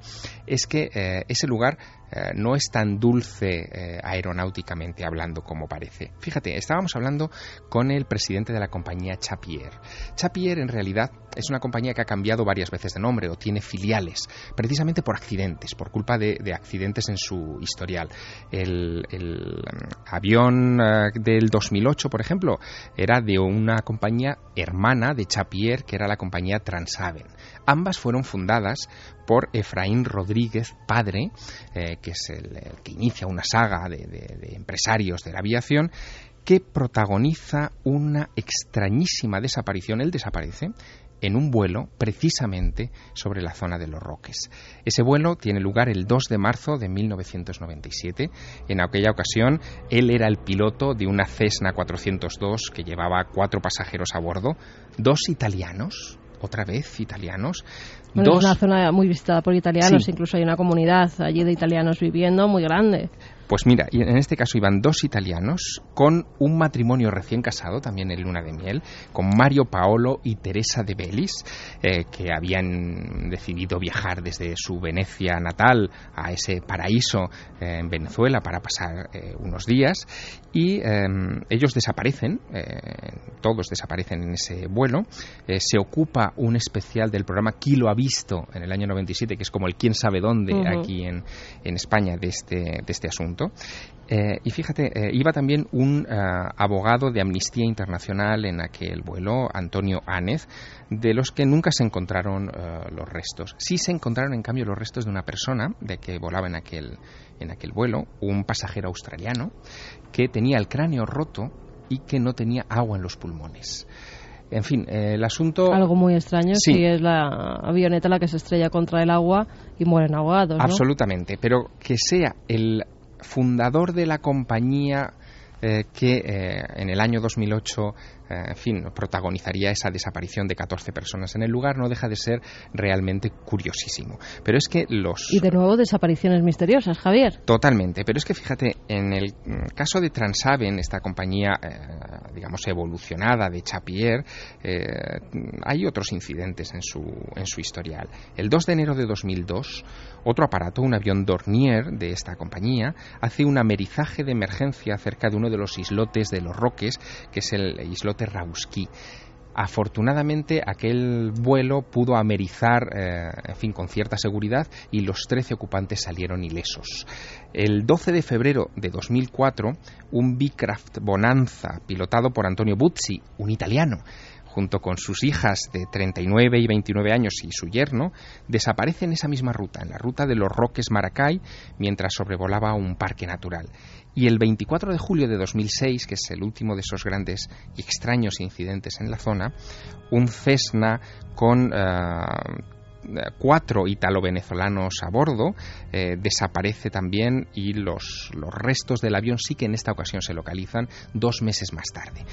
es que eh, ese lugar eh, no es tan dulce eh, aeronáuticamente hablando como parece. Fíjate, estábamos hablando con el presidente de la compañía Chapier. Chapier en realidad es una compañía que ha cambiado varias veces de nombre o tiene filiales, precisamente por accidentes, por culpa de, accidentes en su historial. El, mm, avión eh, del 2008, por ejemplo, era de una compañía hermana de Chapier, que era la compañía Transaven. Ambas fueron fundadas por Efraín Rodríguez, padre, eh, que es el, que inicia una saga de, empresarios de la aviación, que protagoniza una extrañísima desaparición. Él desaparece en un vuelo precisamente sobre la zona de los Roques. Ese vuelo tiene lugar el 2 de marzo de 1997. En aquella ocasión, él era el piloto de una Cessna 402 que llevaba cuatro pasajeros a bordo, dos italianos, otra vez italianos. Es una zona muy visitada por italianos, incluso hay una comunidad allí de italianos viviendo muy grande. Pues mira, en este caso iban dos italianos con un matrimonio recién casado, también en luna de miel, con Mario Paolo y Teresa de Belis, eh, que habían decidido viajar desde su Venecia natal a ese paraíso eh, en Venezuela para pasar eh, unos días. Y em, ellos desaparecen, todos desaparecen en ese vuelo. se ocupa un especial del programa Kilo ha visto en el año 97, que es como el quién sabe dónde aquí en, en España de este, de este asunto eh, y fíjate, eh, iba también un eh, abogado de Amnistía Internacional en aquel vuelo, Antonio Ánez, de los que nunca se encontraron los restos. Sí se encontraron, en cambio, los restos de una persona de que volaba en aquel, en aquel vuelo, un pasajero australiano, que tenía el cráneo roto y que no tenía agua en los pulmones. En fin, el asunto... Algo muy extraño si es la avioneta la que se estrella contra el agua y mueren ahogados. Absolutamente, pero que sea el fundador de la compañía eh, que en el año 2008 en fin, protagonizaría esa desaparición de 14 personas en el lugar, no deja de ser realmente curiosísimo. Pero es que los... Y de nuevo desapariciones misteriosas, Javier. Totalmente, pero es que fíjate, en el caso de Transaven, esta compañía, eh, digamos, evolucionada de Chapier, eh, hay otros incidentes en su, en su historial. El 2 de enero de 2002, otro aparato, un avión Dornier de esta compañía, hace un amerizaje de emergencia cerca de uno de los islotes de los Roques, que es el islote Afortunadamente aquel vuelo pudo amerizar, eh, en fin, con cierta seguridad y los 13 ocupantes salieron ilesos. El 12 de febrero de 2004, un Bicraft Bonanza pilotado por Antonio Buzzi, un italiano, junto con sus hijas de 39 y 29 años y su yerno, desaparece en esa misma ruta, en la ruta de los Roques Maracay, mientras sobrevolaba un parque natural. Y el 24 de julio de 2006, que es el último de esos grandes y extraños incidentes en la zona, un Cessna con eh, cuatro italo-venezolanos a bordo, eh, desaparece también y los restos del avión sí que en esta ocasión se localizan dos meses más tarde.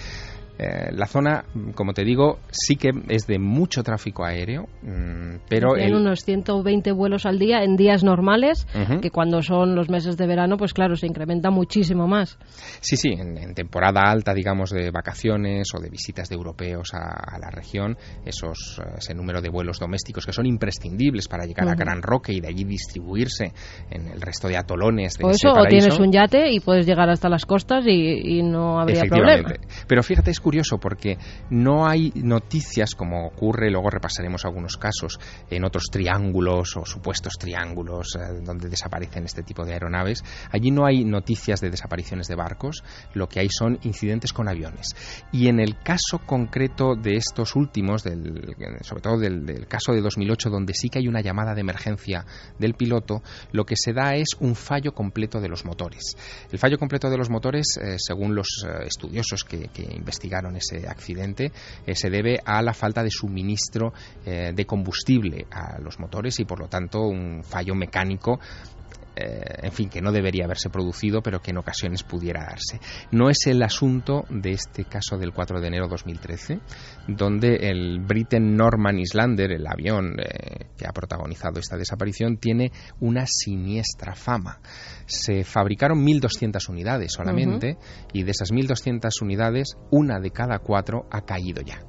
Eh, la zona, como te digo, sí que es de mucho tráfico aéreo, mm, pero... En unos 120 vuelos al día en días normales, que cuando son los meses de verano, pues claro, se incrementa muchísimo más. Sí, sí, en, temporada alta, digamos, de vacaciones o de visitas de europeos a, la región, esos, eh, ese número de vuelos domésticos que son imprescindibles para llegar a Gran Roque y de allí distribuirse en el resto de atolones de o eso, o tienes un yate y puedes llegar hasta las costas y, no habría problema. Pero fíjate, es curioso porque no hay noticias como ocurre, luego repasaremos algunos casos en otros triángulos o supuestos triángulos eh, donde desaparecen este tipo de aeronaves. Allí no hay noticias de desapariciones de barcos, lo que hay son incidentes con aviones. Y en el caso concreto de estos últimos, sobre todo del, caso de 2008, donde sí que hay una llamada de emergencia del piloto, lo que se da es un fallo completo de los motores. El fallo completo de los motores, eh, según los eh, estudiosos que, que investigaron ese accidente eh, se debe a la falta de suministro eh, de combustible a los motores y por lo tanto un fallo mecánico en fin, que no debería haberse producido, pero que en ocasiones pudiera darse. No es el asunto de este caso del 4 de enero de 2013, donde el Britain Norman Islander, el avión eh, que ha protagonizado esta desaparición, tiene una siniestra fama. Se fabricaron 1.200 unidades solamente, y de esas 1.200 unidades, una de cada cuatro ha caído ya.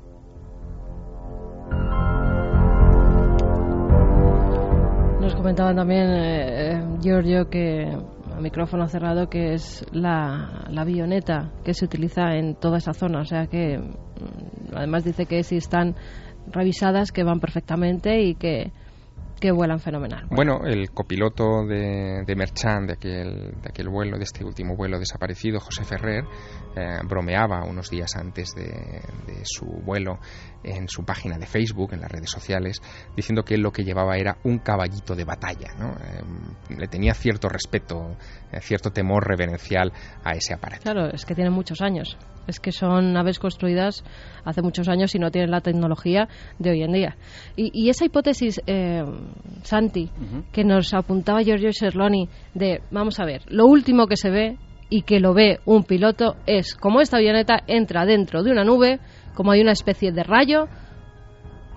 Nos comentaban también, eh, eh, Giorgio, que a micrófono cerrado, que es la, la avioneta que se utiliza en toda esa zona. O sea que, mm, además dice que si están revisadas, que van perfectamente y que que vuelan fenomenal. Bueno, el copiloto de, de Merchant, de aquel, de aquel vuelo, de este último vuelo desaparecido, José Ferrer, eh, bromeaba unos días antes de, de, su vuelo en su página de Facebook, en las redes sociales, diciendo que él lo que llevaba era un caballito de batalla. ¿no? Eh, le tenía cierto respeto, eh, cierto temor reverencial a ese aparato. Claro, es que tiene muchos años. Es que son naves construidas hace muchos años y no tienen la tecnología de hoy en día. Y, y esa hipótesis, Santi, que nos apuntaba Giorgio Serloni, de, vamos a ver, lo último que se ve y que lo ve un piloto es como esta avioneta entra dentro de una nube, como hay una especie de rayo,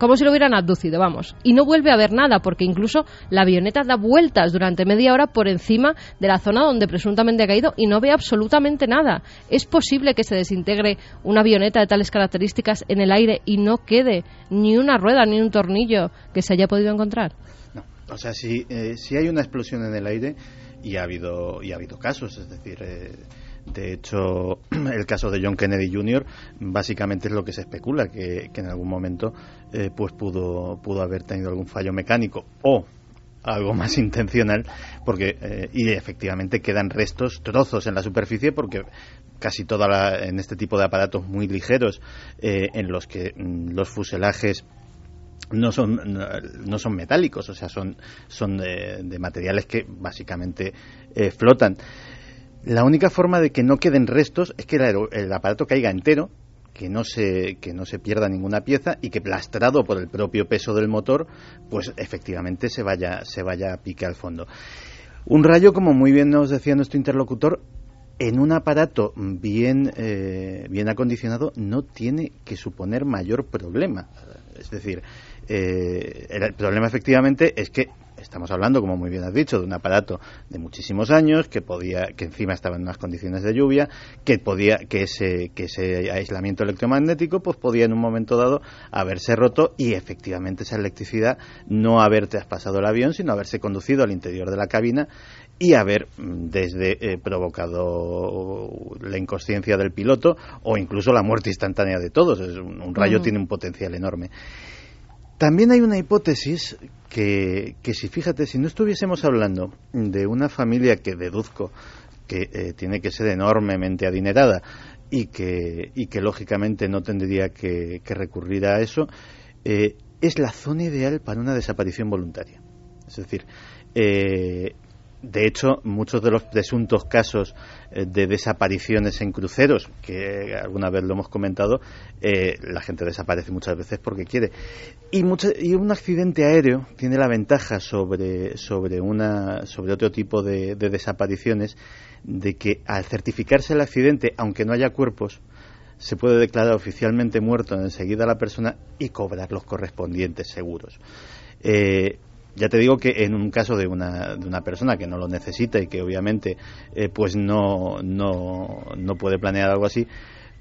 como si lo hubieran abducido, vamos. Y no vuelve a ver nada, porque incluso la avioneta da vueltas durante media hora por encima de la zona donde presuntamente ha caído y no ve absolutamente nada. ¿Es posible que se desintegre una avioneta de tales características en el aire y no quede ni una rueda ni un tornillo que se haya podido encontrar? No, o sea, si, eh, si hay una explosión en el aire, y ha habido, y ha habido casos, es decir... Eh, de hecho, el caso de John Kennedy Jr. básicamente es lo que se especula, que, en algún momento eh, pues pudo, pudo haber tenido algún fallo mecánico o algo más intencional, porque eh, y efectivamente quedan restos, trozos en la superficie, porque casi toda la, en este tipo de aparatos muy ligeros, eh, en los que mm, los fuselajes no son no son metálicos, o sea, son son de, de materiales que básicamente flotan. La única forma de que no queden restos es que el, aparato caiga entero, que no se que no se pierda ninguna pieza y que plastrado por el propio peso del motor, pues efectivamente se vaya se vaya a pique al fondo. Un rayo, como muy bien nos decía nuestro interlocutor, en un aparato bien, eh, bien acondicionado no tiene que suponer mayor problema. Es decir, eh, el problema efectivamente es que estamos hablando, como muy bien has dicho, de un aparato de muchísimos años que podía, que encima estaba en unas condiciones de lluvia, que podía, que ese, que ese aislamiento electromagnético, pues podía en un momento dado haberse roto y efectivamente esa electricidad no haber traspasado el avión, sino haberse conducido al interior de la cabina y haber mm, desde eh, provocado la inconsciencia del piloto o incluso la muerte instantánea de todos. Es un, rayo tiene un potencial enorme. También hay una hipótesis que, que, si fíjate, si no estuviésemos hablando de una familia que deduzco que eh, tiene que ser enormemente adinerada y que, y que lógicamente no tendría que, recurrir a eso, eh, es la zona ideal para una desaparición voluntaria. Es decir, de hecho, muchos de los presuntos casos eh, de desapariciones en cruceros, que alguna vez lo hemos comentado, eh, la gente desaparece muchas veces porque quiere. Y, y, un accidente aéreo tiene la ventaja sobre, sobre, una, sobre otro tipo de, de desapariciones de que al certificarse el accidente, aunque no haya cuerpos, se puede declarar oficialmente muerto enseguida a la persona y cobrar los correspondientes seguros. Eh, ya te digo que en un caso de una, de una persona que no lo necesita y que obviamente eh, pues no, no, no puede planear algo así,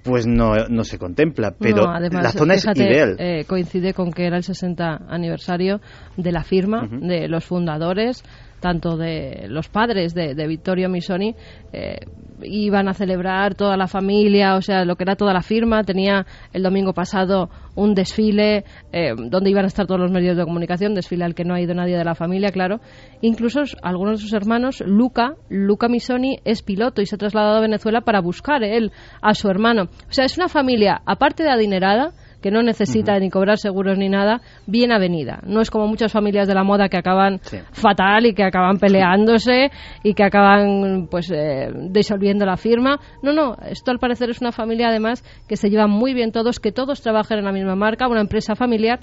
pues no, no se contempla, pero la zona es ideal. Eh, coincide con que era el 60 aniversario de la firma de los fundadores tanto de los padres de, Vittorio Misoni, eh, iban a celebrar toda la familia, o sea, lo que era toda la firma. Tenía el domingo pasado un desfile eh, donde iban a estar todos los medios de comunicación, desfile al que no ha ido nadie de la familia, claro. Incluso algunos de sus hermanos, Luca, Luca Misoni, es piloto y se ha trasladado a Venezuela para buscar él a su hermano. O sea, es una familia, aparte de adinerada, que no necesita ni cobrar seguros ni nada, bien avenida. No es como muchas familias de la moda que acaban fatal y que acaban peleándose y que acaban pues eh, disolviendo la firma. No, no, esto al parecer es una familia además que se lleva muy bien todos, que todos trabajan en la misma marca, una empresa familiar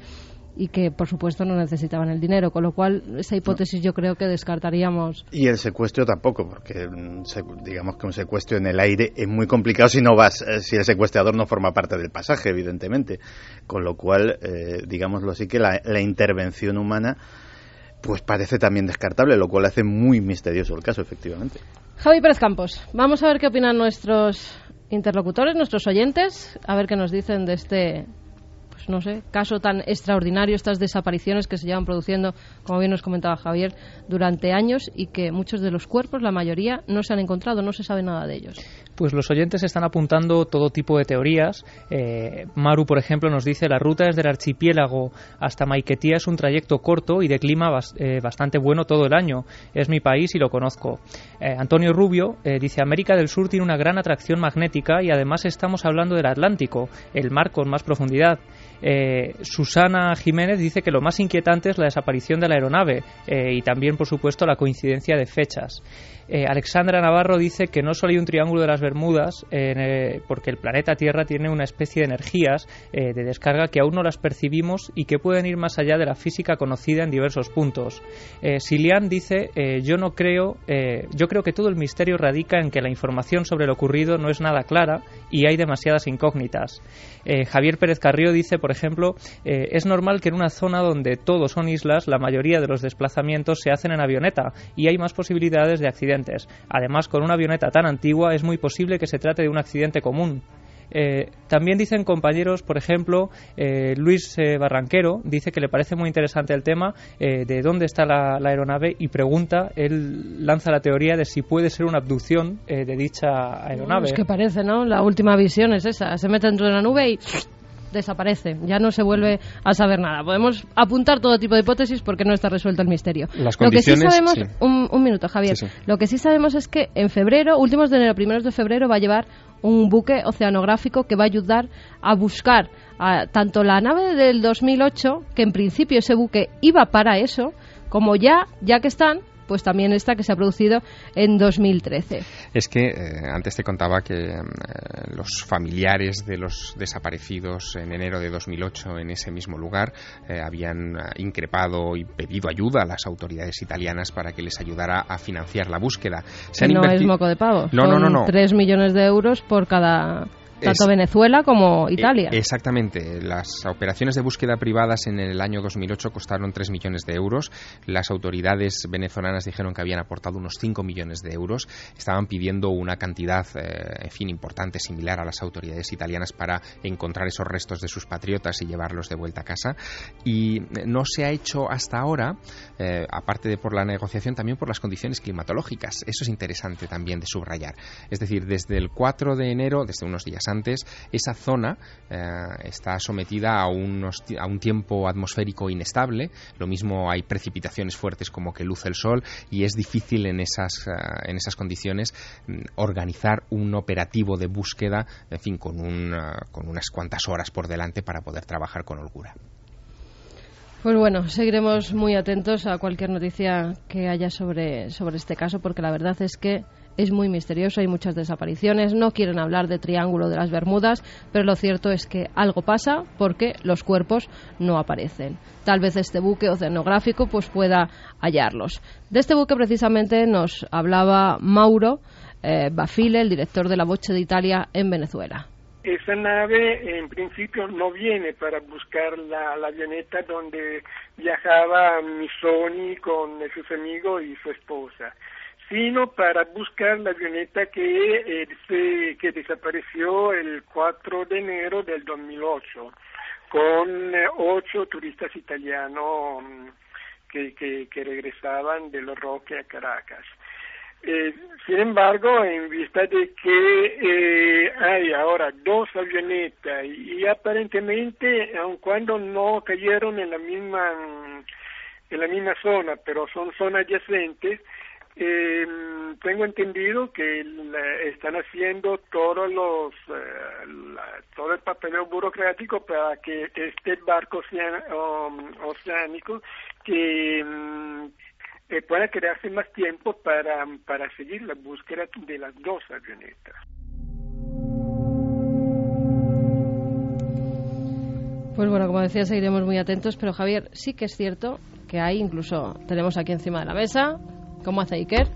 y que por supuesto no necesitaban el dinero, con lo cual esa hipótesis yo creo que descartaríamos. Y el secuestro tampoco, porque mm, digamos que un secuestro en el aire es muy complicado si no vas, eh, si el secuestrador no forma parte del pasaje, evidentemente, con lo cual, eh, digámoslo así, que la, la intervención humana pues parece también descartable, lo cual hace muy misterioso el caso, efectivamente. Javi Pérez Campos, vamos a ver qué opinan nuestros interlocutores, nuestros oyentes, a ver qué nos dicen de este no sé, caso tan extraordinario, estas desapariciones que se llevan produciendo, como bien nos comentaba Javier, durante años y que muchos de los cuerpos, la mayoría, no se han encontrado, no se sabe nada de ellos. Pues los oyentes están apuntando todo tipo de teorías. Eh, Maru, por ejemplo, nos dice la ruta desde el archipiélago hasta Maiquetía es un trayecto corto y de clima eh, bastante bueno todo el año. Es mi país y lo conozco. Eh, Antonio Rubio dice América del Sur tiene una gran atracción magnética y además estamos hablando del Atlántico, el mar con más profundidad. Susana Jiménez dice que lo más inquietante es la desaparición de la aeronave y también, por supuesto, la coincidencia de fechas. Eh, Alexandra Navarro dice que no solo hay un triángulo de las Bermudas, eh, porque el planeta Tierra tiene una especie de energías eh, de descarga que aún no las percibimos y que pueden ir más allá de la física conocida en diversos puntos. Silian dice, yo no creo, yo creo que todo el misterio radica en que la información sobre lo ocurrido no es nada clara y hay demasiadas incógnitas. Javier Pérez Carrillo dice, por ejemplo, es normal que en una zona donde todos son islas, la mayoría de los desplazamientos se hacen en avioneta y hay más posibilidades de accidentes Además, con una avioneta tan antigua es muy posible que se trate de un accidente común. Eh, también dicen compañeros, por ejemplo, eh, Luis eh, Barranquero dice que le parece muy interesante el tema de dónde está la, aeronave y pregunta, él lanza la teoría de si puede ser una abducción de dicha aeronave. es que parece, ¿no? La última visión es esa, se mete dentro de la nube y desaparece, ya no se vuelve a saber nada. Podemos apuntar todo tipo de hipótesis porque no está resuelto el misterio. Lo que sí sabemos, un, minuto, Javier. Lo que sí sabemos es que en febrero, últimos de enero, primeros de febrero, va a llevar un buque oceanográfico que va a ayudar a buscar tanto la nave del 2008, que en principio ese buque iba para eso, como ya, ya que están, pues también esta que se ha producido en 2013. Es que eh, antes te contaba que eh, los familiares de los desaparecidos en enero de 2008 en ese mismo lugar eh, habían increpado y pedido ayuda a las autoridades italianas para que les ayudara a financiar la búsqueda. no es moco de pavo. No, no, no, no. 3 millones de euros por cada tanto Venezuela como Italia. E, exactamente. Las operaciones de búsqueda privadas en el año 2008 costaron 3 millones de euros. Las autoridades venezolanas dijeron que habían aportado unos 5 millones de euros. Estaban pidiendo una cantidad, eh, en fin, importante, similar a las autoridades italianas para encontrar esos restos de sus patriotas y llevarlos de vuelta a casa. Y no se ha hecho hasta ahora, eh, aparte de por la negociación, también por las condiciones climatológicas. Eso es interesante también de subrayar. Es decir, desde el 4 de enero, desde unos días antes, esa zona eh, está sometida a, a un tiempo atmosférico inestable. Lo mismo hay precipitaciones fuertes como que luce el sol y es difícil en esas, eh, en esas condiciones mm, organizar un operativo de búsqueda, en fin, con, un, eh, con unas cuantas horas por delante para poder trabajar con holgura. Pues bueno, seguiremos muy atentos a cualquier noticia que haya sobre, sobre este caso, porque la verdad es que es muy misterioso, hay muchas desapariciones, no quieren hablar de Triángulo de las Bermudas, pero lo cierto es que algo pasa porque los cuerpos no aparecen. Tal vez este buque oceanográfico pues pueda hallarlos. De este buque precisamente nos hablaba Mauro eh, Bafile, el director de la Boche de Italia en Venezuela. Esa nave en principio no viene para buscar la, avioneta donde viajaba Misoni con sus amigos y su esposa sino para buscar la avioneta que, eh, que desapareció el 4 de enero del 2008 con eh, ocho turistas italianos mm, que, que, que, regresaban de los Roques a Caracas. Eh, sin embargo, en vista de que hay ahora dos avionetas y, aparentemente, aun cuando no cayeron en la misma en la misma zona, pero son zonas adyacentes, eh, tengo entendido que están haciendo todos los eh, todo el papeleo burocrático para que este barco um, oceánico que mm, eh, pueda quedarse más tiempo para, para seguir la búsqueda de las dos avionetas. Pues bueno, como decía, seguiremos muy atentos, pero Javier, sí que es cierto que hay, incluso tenemos aquí encima de la mesa, ¿Cómo hace Iker?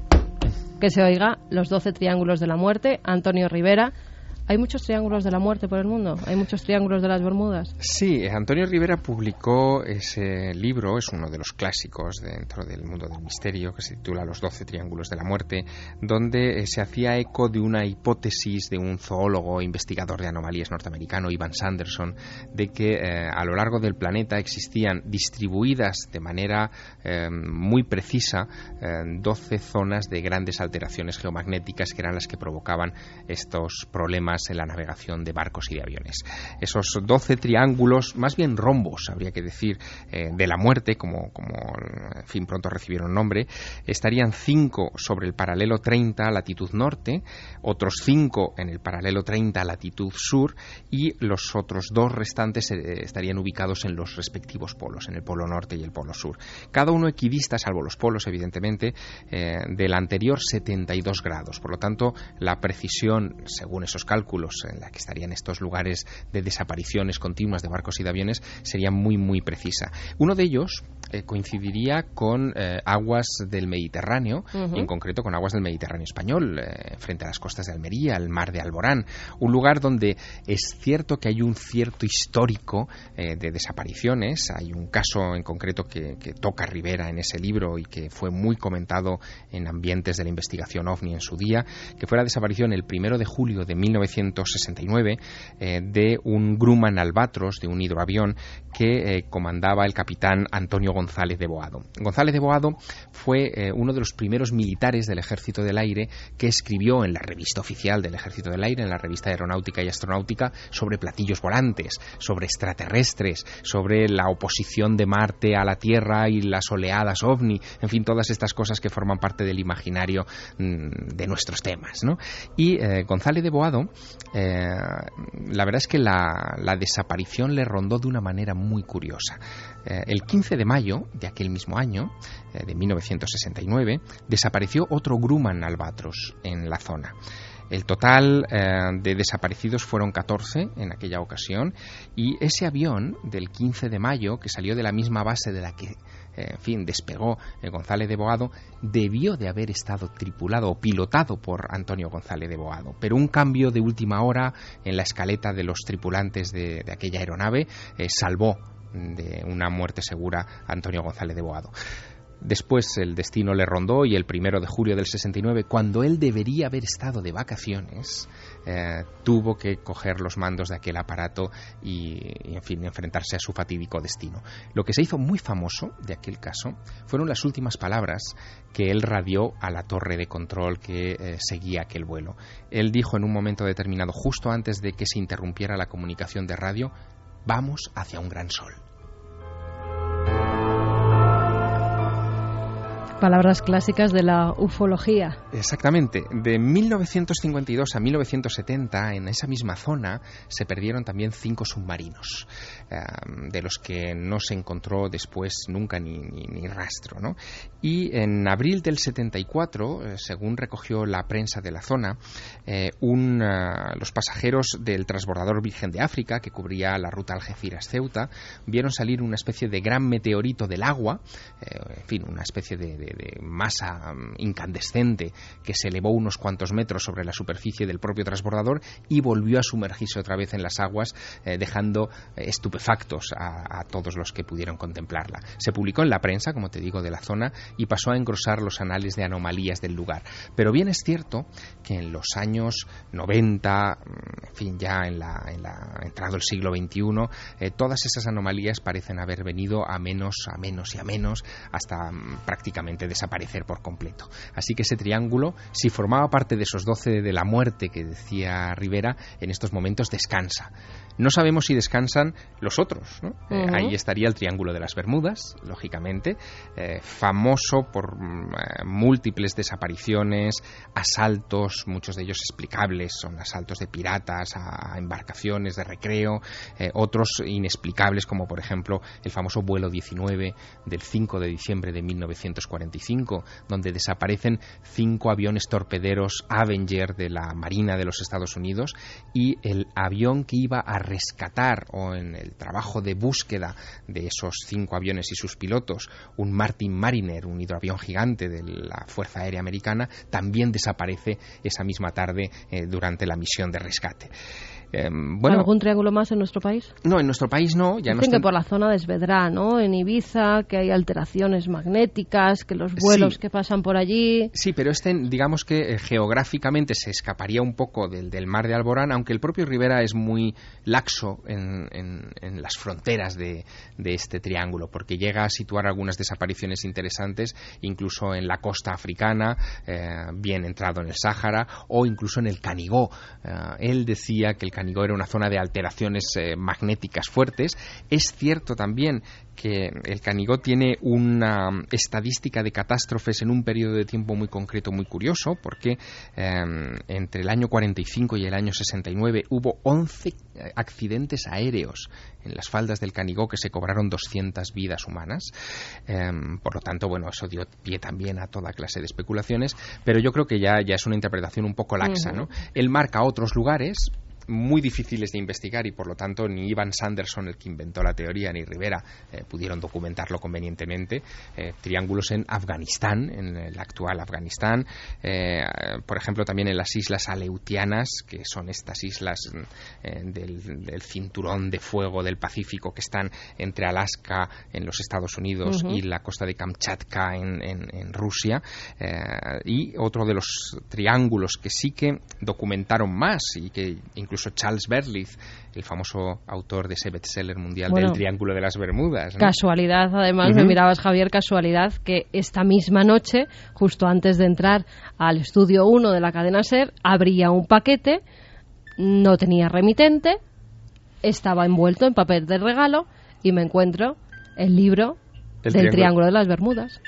Que se oiga los 12 triángulos de la muerte, Antonio Rivera, ¿Hay muchos triángulos de la muerte por el mundo? ¿Hay muchos triángulos de las Bermudas? Sí, Antonio Rivera publicó ese libro, es uno de los clásicos dentro del mundo del misterio, que se titula Los doce triángulos de la muerte, donde eh, se hacía eco de una hipótesis de un zoólogo investigador de anomalías norteamericano, Ivan Sanderson, de que eh, a lo largo del planeta existían distribuidas de manera eh, muy precisa doce zonas de grandes alteraciones geomagnéticas que eran las que provocaban estos problemas en la navegación de barcos y de aviones. Esos 12 triángulos, más bien rombos, habría que decir, eh, de la muerte, como, como en fin pronto recibieron nombre, estarían 5 sobre el paralelo 30 latitud norte, otros 5 en el paralelo 30 latitud sur y los otros dos restantes eh, estarían ubicados en los respectivos polos, en el polo norte y el polo sur. Cada uno equidista, salvo los polos, evidentemente, eh, del anterior 72 grados. Por lo tanto, la precisión, según esos cálculos, en la que estarían estos lugares de desapariciones continuas de barcos y de aviones sería muy, muy precisa. Uno de ellos eh, coincidiría con eh, aguas del Mediterráneo, en concreto con aguas del Mediterráneo español, eh, frente a las costas de Almería, el mar de Alborán, un lugar donde es cierto que hay un cierto histórico de desapariciones. Hay un caso en concreto que, que toca Rivera en ese libro y que fue muy comentado en ambientes de la investigación OVNI en su día, que fue la desaparición el primero de julio de 19 1969 eh, de un Grumman Albatros, de un hidroavión que eh, comandaba el capitán Antonio González de Boado. González de Boado fue eh, uno de los primeros militares del Ejército del Aire que escribió en la revista oficial del Ejército del Aire, en la revista Aeronáutica y Astronáutica, sobre platillos volantes, sobre extraterrestres, sobre la oposición de Marte a la Tierra y las oleadas ovni, en fin, todas estas cosas que forman parte del imaginario mm, de nuestros temas. Y González de Boado eh, la verdad es que la, desaparición le rondó de una manera muy curiosa. Eh, el 15 de mayo de aquel mismo año, eh, de 1969, desapareció otro Grumman Albatros en la zona. El total de desaparecidos fueron 14 en aquella ocasión y ese avión del 15 de mayo, que salió de la misma base de la que en fin, despegó González de Boado, debió de haber estado tripulado o pilotado por Antonio González de Boado. Pero un cambio de última hora en la escaleta de los tripulantes de, aquella aeronave eh, salvó de una muerte segura a Antonio González de Boado. Después el destino le rondó y el primero de julio del 69, cuando él debería haber estado de vacaciones, eh, tuvo que coger los mandos de aquel aparato y, en fin, enfrentarse a su fatídico destino. Lo que se hizo muy famoso de aquel caso fueron las últimas palabras que él radió a la torre de control que eh, seguía aquel vuelo. Él dijo en un momento determinado, justo antes de que se interrumpiera la comunicación de radio, vamos hacia un gran sol. Palabras clásicas de la ufología. Exactamente. De 1952 a 1970, en esa misma zona, se perdieron también cinco submarinos, de los que no se encontró después nunca ni, rastro. ¿no? Y en abril del 74, eh, según recogió la prensa de la zona, eh, un, los pasajeros del transbordador Virgen de África, que cubría la ruta Algeciras-Ceuta, vieron salir una especie de gran meteorito del agua, en fin, una especie de masa incandescente que se elevó unos cuantos metros sobre la superficie del propio transbordador y volvió a sumergirse otra vez en las aguas, eh, dejando eh, estupefactos a, todos los que pudieron contemplarla. Se publicó en la prensa, como te digo, de la zona y pasó a engrosar los anales de anomalías del lugar. Pero bien es cierto que en los años 90, mm, en fin, ya en la, entrado el siglo XXI, eh, todas esas anomalías parecen haber venido a menos, a menos y a menos hasta mm, prácticamente desaparecer por completo. Así que ese triángulo, si formaba parte de esos doce de la muerte que decía Rivera, en estos momentos descansa. No sabemos si descansan los otros. Eh, ahí estaría el Triángulo de las Bermudas, lógicamente, eh, famoso por eh, múltiples desapariciones, asaltos, muchos de ellos explicables, son asaltos de piratas a, embarcaciones de recreo, otros inexplicables como por ejemplo el famoso vuelo 19 del 5 de diciembre de 1945, donde desaparecen cinco aviones torpederos Avenger de la Marina de los Estados Unidos y el avión que iba a rescatar o en el trabajo de búsqueda de esos cinco aviones y sus pilotos, un Martin Mariner, un hidroavión gigante de la Fuerza Aérea Americana, también desaparece esa misma tarde eh, durante la misión de rescate. Em, bueno, ¿Algún triángulo más en nuestro país? No, en nuestro país no. Ya Dicen que por la zona de Esvedra, ¿no? En Ibiza, que hay alteraciones magnéticas, que los vuelos que pasan por allí... Sí, pero este, digamos que eh, geográficamente se escaparía un poco del, del, mar de Alborán, aunque el propio Rivera es muy laxo en, en, las fronteras de, de, este triángulo, porque llega a situar algunas desapariciones interesantes, incluso en la costa africana, eh, bien entrado en el Sáhara, o incluso en el Canigó. Eh, él decía que el Canigó era una zona de alteraciones eh, magnéticas fuertes. Es cierto también que el Canigó tiene una estadística de catástrofes en un periodo de tiempo muy concreto, muy curioso, porque em, entre el año 45 y el año 69 hubo 11 accidentes aéreos en las faldas del Canigó que se cobraron 200 vidas humanas. Em, por lo tanto, bueno, eso dio pie también a toda clase de especulaciones, pero yo creo que ya, ya es una interpretación un poco laxa, ¿no? Él marca otros lugares, muy difíciles de investigar y por lo tanto ni Ivan Sanderson, el que inventó la teoría, ni Rivera eh, pudieron documentarlo convenientemente. Eh, triángulos en Afganistán, en el actual Afganistán, eh, por ejemplo también en las islas Aleutianas, que son estas islas del, cinturón de fuego del Pacífico que están entre Alaska en los Estados Unidos y la costa de Kamchatka en, en Rusia. y otro de los triángulos que sí que documentaron más y que incluso Charles Berlitz, el famoso autor de ese bestseller mundial del Triángulo de las Bermudas. Casualidad, además, me mirabas, Javier, casualidad que esta misma noche, justo antes de entrar al estudio 1 de la cadena SER, abría un paquete, no tenía remitente, estaba envuelto en papel de regalo y me encuentro el libro del Triángulo de las Bermudas.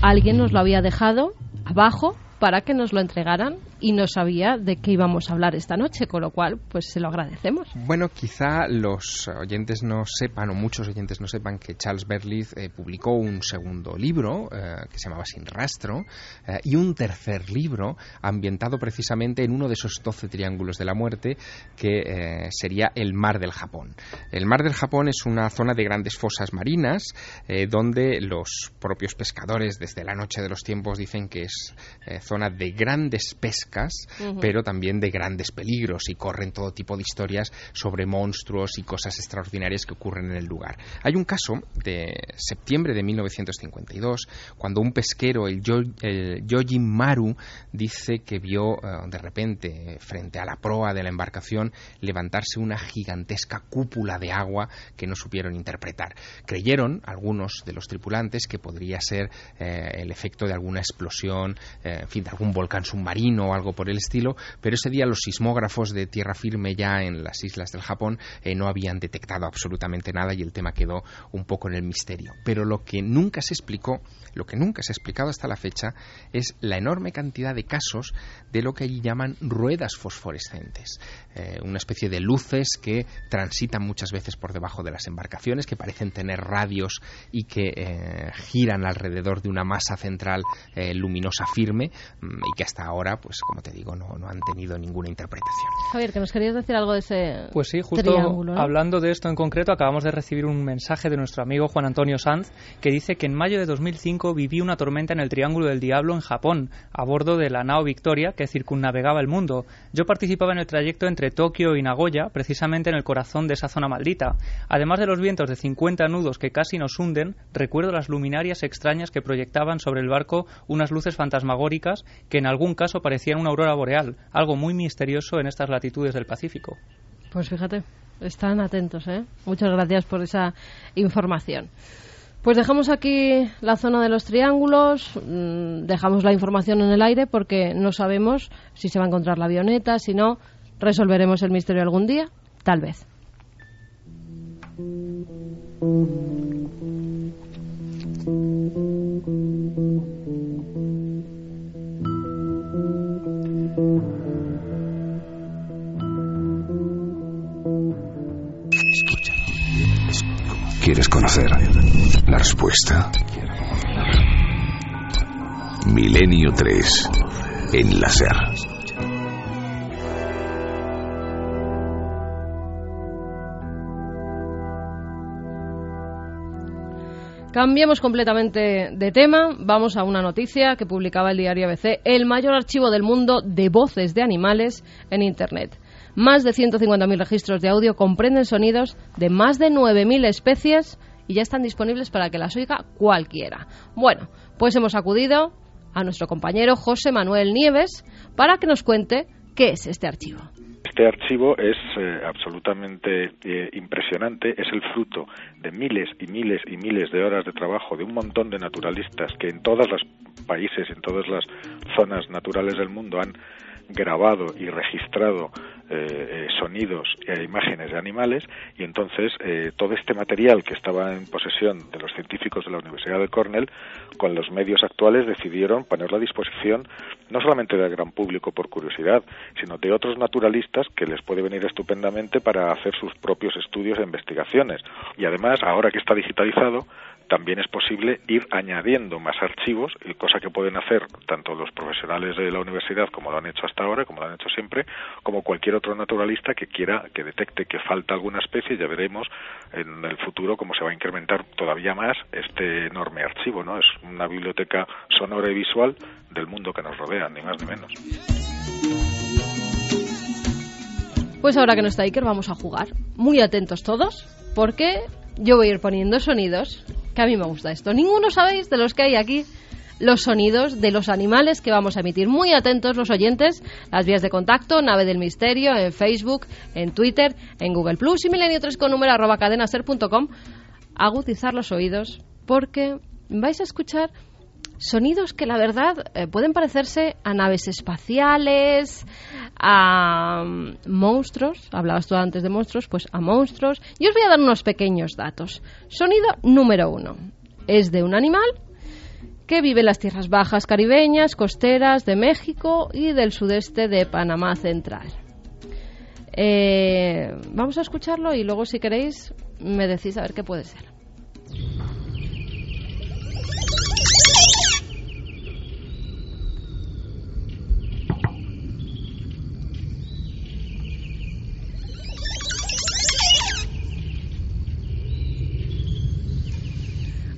Alguien nos lo había dejado abajo para que nos lo entregaran y no sabía de qué íbamos a hablar esta noche, con lo cual pues se lo agradecemos. Bueno, quizá los oyentes no sepan, o muchos oyentes no sepan, que Charles Berlitz eh, publicó un segundo libro eh, que se llamaba Sin Rastro eh, y un tercer libro ambientado precisamente en uno de esos doce triángulos de la muerte que sería el Mar del Japón. El Mar del Japón es una zona de grandes fosas marinas donde los propios pescadores desde la noche de los tiempos dicen que es zona de grandes pescas, pero también de grandes peligros y corren todo tipo de historias sobre monstruos y cosas extraordinarias que ocurren en el lugar. Hay un caso de septiembre de 1952 cuando un pesquero, el, Yojin Maru, dice que vio eh, de repente frente a la proa de la embarcación levantarse una gigantesca cúpula de agua que no supieron interpretar. Creyeron algunos de los tripulantes que podría ser eh, el efecto de alguna explosión, eh, en fin, de algún volcán submarino o algo por el estilo, pero ese día los sismógrafos de tierra firme ya en las islas del Japón eh, no habían detectado absolutamente nada y el tema quedó un poco en el misterio. Pero lo que nunca se explicó, lo que nunca se ha explicado hasta la fecha, es la enorme cantidad de casos de lo que allí llaman ruedas fosforescentes, eh, una especie de luces que transitan muchas veces por debajo de las embarcaciones, que parecen tener radios y que eh, giran alrededor de una masa central luminosa firme mm, y que hasta ahora, pues como te digo, no, no han tenido ninguna interpretación. Javier, que nos querías decir algo de ese Pues sí, justo hablando de esto en concreto, acabamos de recibir un mensaje de nuestro amigo Juan Antonio Sanz que dice que en mayo de 2005 viví una tormenta en el Triángulo del Diablo en Japón, a bordo de la nao Victoria que circunnavegaba el mundo. Yo participaba en el trayecto entre Tokio y Nagoya, precisamente en el corazón de esa zona maldita. Además de los vientos de 50 nudos que casi nos hunden, recuerdo las luminarias extrañas que proyectaban sobre el barco unas luces fantasmagóricas que en algún caso parecían una aurora boreal, algo muy misterioso en estas latitudes del Pacífico. Pues fíjate, están atentos, ¿eh? Muchas gracias por esa información. Pues dejamos aquí la zona de los triángulos, mm, dejamos la información en el aire porque no sabemos si se va a encontrar la avioneta, si no, resolveremos el misterio algún día, tal vez. ¿Quieres conocer la respuesta? Milenio 3 en la SER. Cambiemos completamente de tema. Vamos a una noticia que publicaba el diario ABC, el mayor archivo del mundo de voces de animales en Internet. Más de 150.000 registros de audio comprenden sonidos de más de 9.000 especies y ya están disponibles para que las oiga cualquiera. Bueno, pues hemos acudido a nuestro compañero José Manuel Nieves para que nos cuente qué es este archivo. Este archivo es eh, absolutamente eh, impresionante, es el fruto de miles y miles y miles de horas de trabajo de un montón de naturalistas que en todos los países, en todas las zonas naturales del mundo han grabado y registrado eh, eh, sonidos e imágenes de animales y entonces eh, todo este material que estaba en posesión de los científicos de la Universidad de Cornell con los medios actuales decidieron ponerlo a disposición no solamente del gran público por curiosidad sino de otros naturalistas que les puede venir estupendamente para hacer sus propios estudios e investigaciones. Y además ahora que está digitalizado también es posible ir añadiendo más archivos, cosa que pueden hacer tanto los profesionales de la universidad como lo han hecho hasta ahora, como lo han hecho siempre, como cualquier otro naturalista que quiera que detecte que falta alguna especie, ya veremos en el futuro cómo se va a incrementar todavía más este enorme archivo, ¿no? Es una biblioteca sonora y visual del mundo que nos rodea, ni más ni menos. Pues ahora que no está Iker, vamos a jugar. Muy atentos todos, porque yo voy a ir poniendo sonidos que a mí me gusta esto. Ninguno sabéis de los que hay aquí los sonidos de los animales que vamos a emitir. Muy atentos los oyentes, las vías de contacto, Nave del Misterio, en Facebook, en Twitter, en Google Plus y milenio 3 con número arroba cadenaser.com. Agudizar los oídos porque vais a escuchar sonidos que la verdad eh, pueden parecerse a naves espaciales, a mm, monstruos, hablabas tú antes de monstruos, pues a monstruos. Y os voy a dar unos pequeños datos. Sonido número uno. Es de un animal que vive en las tierras bajas caribeñas, costeras de México y del sudeste de Panamá Central. Eh, vamos a escucharlo y luego si queréis me decís a ver qué puede ser.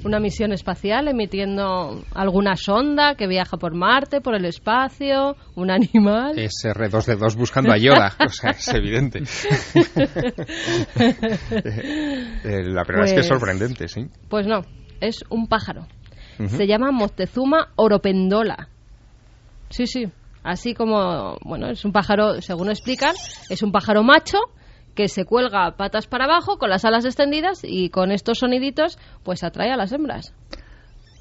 Una misión espacial emitiendo alguna sonda que viaja por Marte, por el espacio, un animal. Es R2D2 buscando a Yoda, o sea, es evidente. Eh, la verdad es que es Pues- sorprendente, sí. Pues no, es un pájaro. Se llama Moctezuma oropendola. Sí, sí. Así como, bueno, es un pájaro, según explican, es un pájaro macho que se cuelga patas para abajo con las alas extendidas y con estos soniditos pues atrae a las hembras.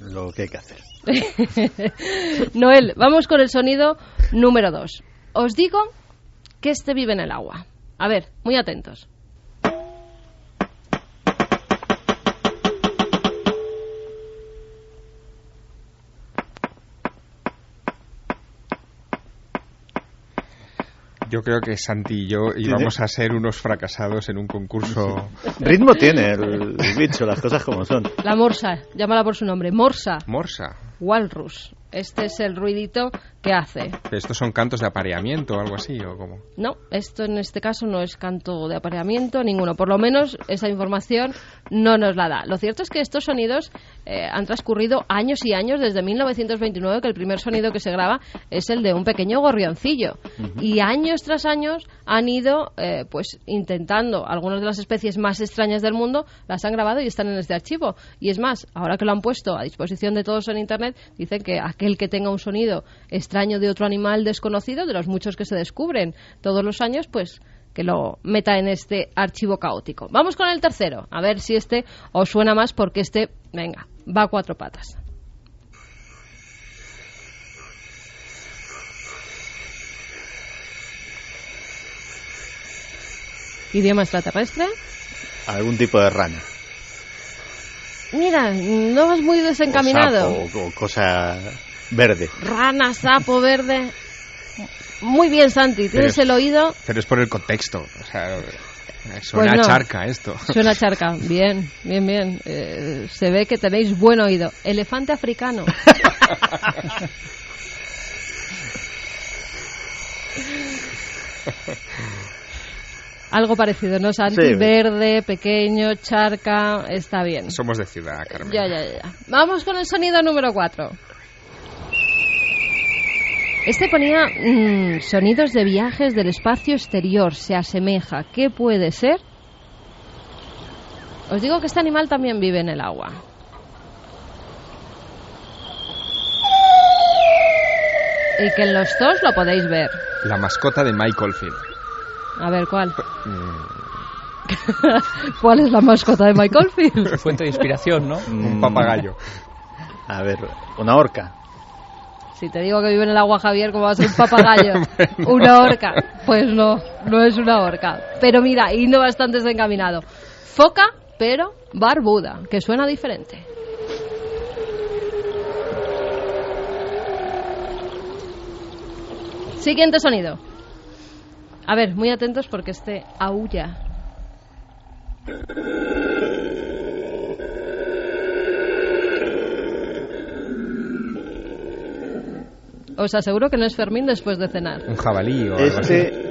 Lo que hay que hacer. Noel, vamos con el sonido número 2. Os digo que este vive en el agua. A ver, muy atentos. Yo creo que Santi y yo íbamos a ser unos fracasados en un concurso. Ritmo tiene el, bicho, las cosas como son. La morsa, llámala por su nombre, morsa, Morsa. walrus. Este es el ruidito que hace. ¿Estos son cantos de apareamiento o algo así? ¿O cómo? No, esto en este caso no es canto de apareamiento ninguno. Por lo menos esa información no nos la da. Lo cierto es que estos sonidos eh, han transcurrido años y años desde 1929, que el primer sonido que se graba es el de un pequeño gorrioncillo. Y años tras años han ido eh, pues intentando, algunas de las especies más extrañas del mundo las han grabado y están en este archivo. Y es más, ahora que lo han puesto a disposición de todos en Internet, dicen que aquel que tenga un sonido extraño de otro animal desconocido, de los muchos que se descubren todos los años, pues que lo meta en este archivo caótico. Vamos con el tercero, a ver si este os suena más porque este, venga, va a cuatro patas. Idioma extraterrestre. Algún tipo de rana. Mira, no vas muy O desencaminado. sapo, o cosa verde. Rana, sapo, verde. Muy bien, Santi, tienes Pero- el oído. Pero es por el contexto. O sea, suena Pues no. charca esto. Suena charca. Bien, bien, bien. Eh, se ve que tenéis buen oído. Elefante africano. Algo parecido, ¿no, Santi? Sí. Verde, pequeño, charca. Está bien. Somos de ciudad, Carmen. Ya, ya, ya. Vamos con el sonido número 4. Este ponía mm, sonidos de viajes del espacio exterior. Se asemeja. ¿Qué puede ser? Os digo que este animal también vive en el agua. Y que en los dos lo podéis ver. La mascota de Michael Field. A ver, ¿cuál? Mm, ¿Cuál es la mascota de Michael Field? Fuente de inspiración, ¿no? Un papagayo. A ver, una orca. Si te digo que vive en el agua, Javier, ¿cómo va a ser un papagayo? Una orca. Pues no, no es una orca. Pero mira, yendo bastante desencaminado. Foca, pero barbuda, que suena diferente. Siguiente sonido. A ver, muy atentos porque este aúlla. Os aseguro que no es Fermín después de cenar. Un jabalí o algo así. Este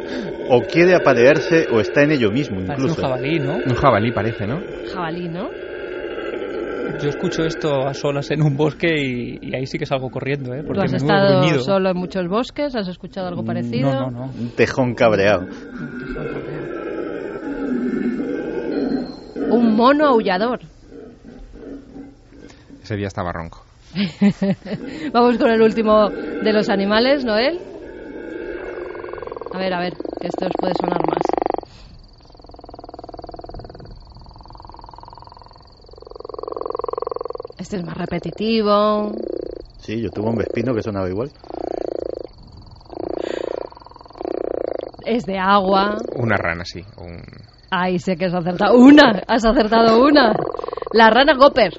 o quiere aparearse o está en ello mismo, Parece incluso. un jabalí, ¿no? Un jabalí parece, ¿no? Jabalí, ¿no? Yo escucho esto a solas en un bosque y, y ahí sí que salgo corriendo, ¿eh? ¿Tú Porque has menudo estado gruñido. solo en muchos bosques? ¿Has escuchado algo parecido? No, no, no. Un tejón cabreado. Un mono aullador. Ese día estaba ronco. Vamos con el último de los animales, Noel. A ver, a ver, que esto os puede sonar más. Este es más repetitivo. Sí, yo tuve un vespino que sonaba igual. Es de agua. Una rana, sí. un- Ay, sé que has acertado. ¡Una! ¡Has acertado una! La rana Gopper.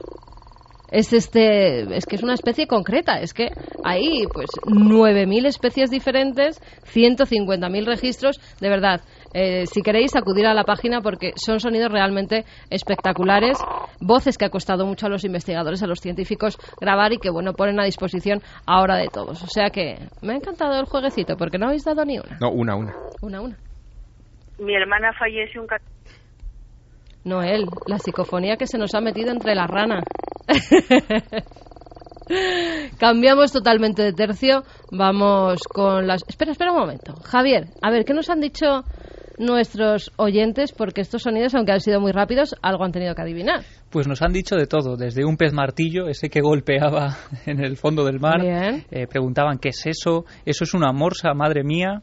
Es este es que es una especie concreta es que hay pues 9000 especies diferentes 150.000 registros. De verdad eh, si queréis acudir a la página porque son sonidos realmente espectaculares voces que ha costado mucho a los investigadores a los científicos grabar y que bueno ponen a disposición ahora de todos. O sea que me ha encantado el jueguecito porque no habéis dado ni una. No una una. Una una. Mi hermana fallece un no él, la psicofonía que se nos ha metido entre las ranas. Cambiamos totalmente de tercio. Vamos con las. Espera, espera un momento. Javier, a ver, ¿qué nos han dicho nuestros oyentes? Porque estos sonidos, aunque han sido muy rápidos, algo han tenido que adivinar. Pues nos han dicho de todo, desde un pez martillo, ese que golpeaba en el fondo del mar. Eh, preguntaban qué es eso. Eso es una morsa, madre mía.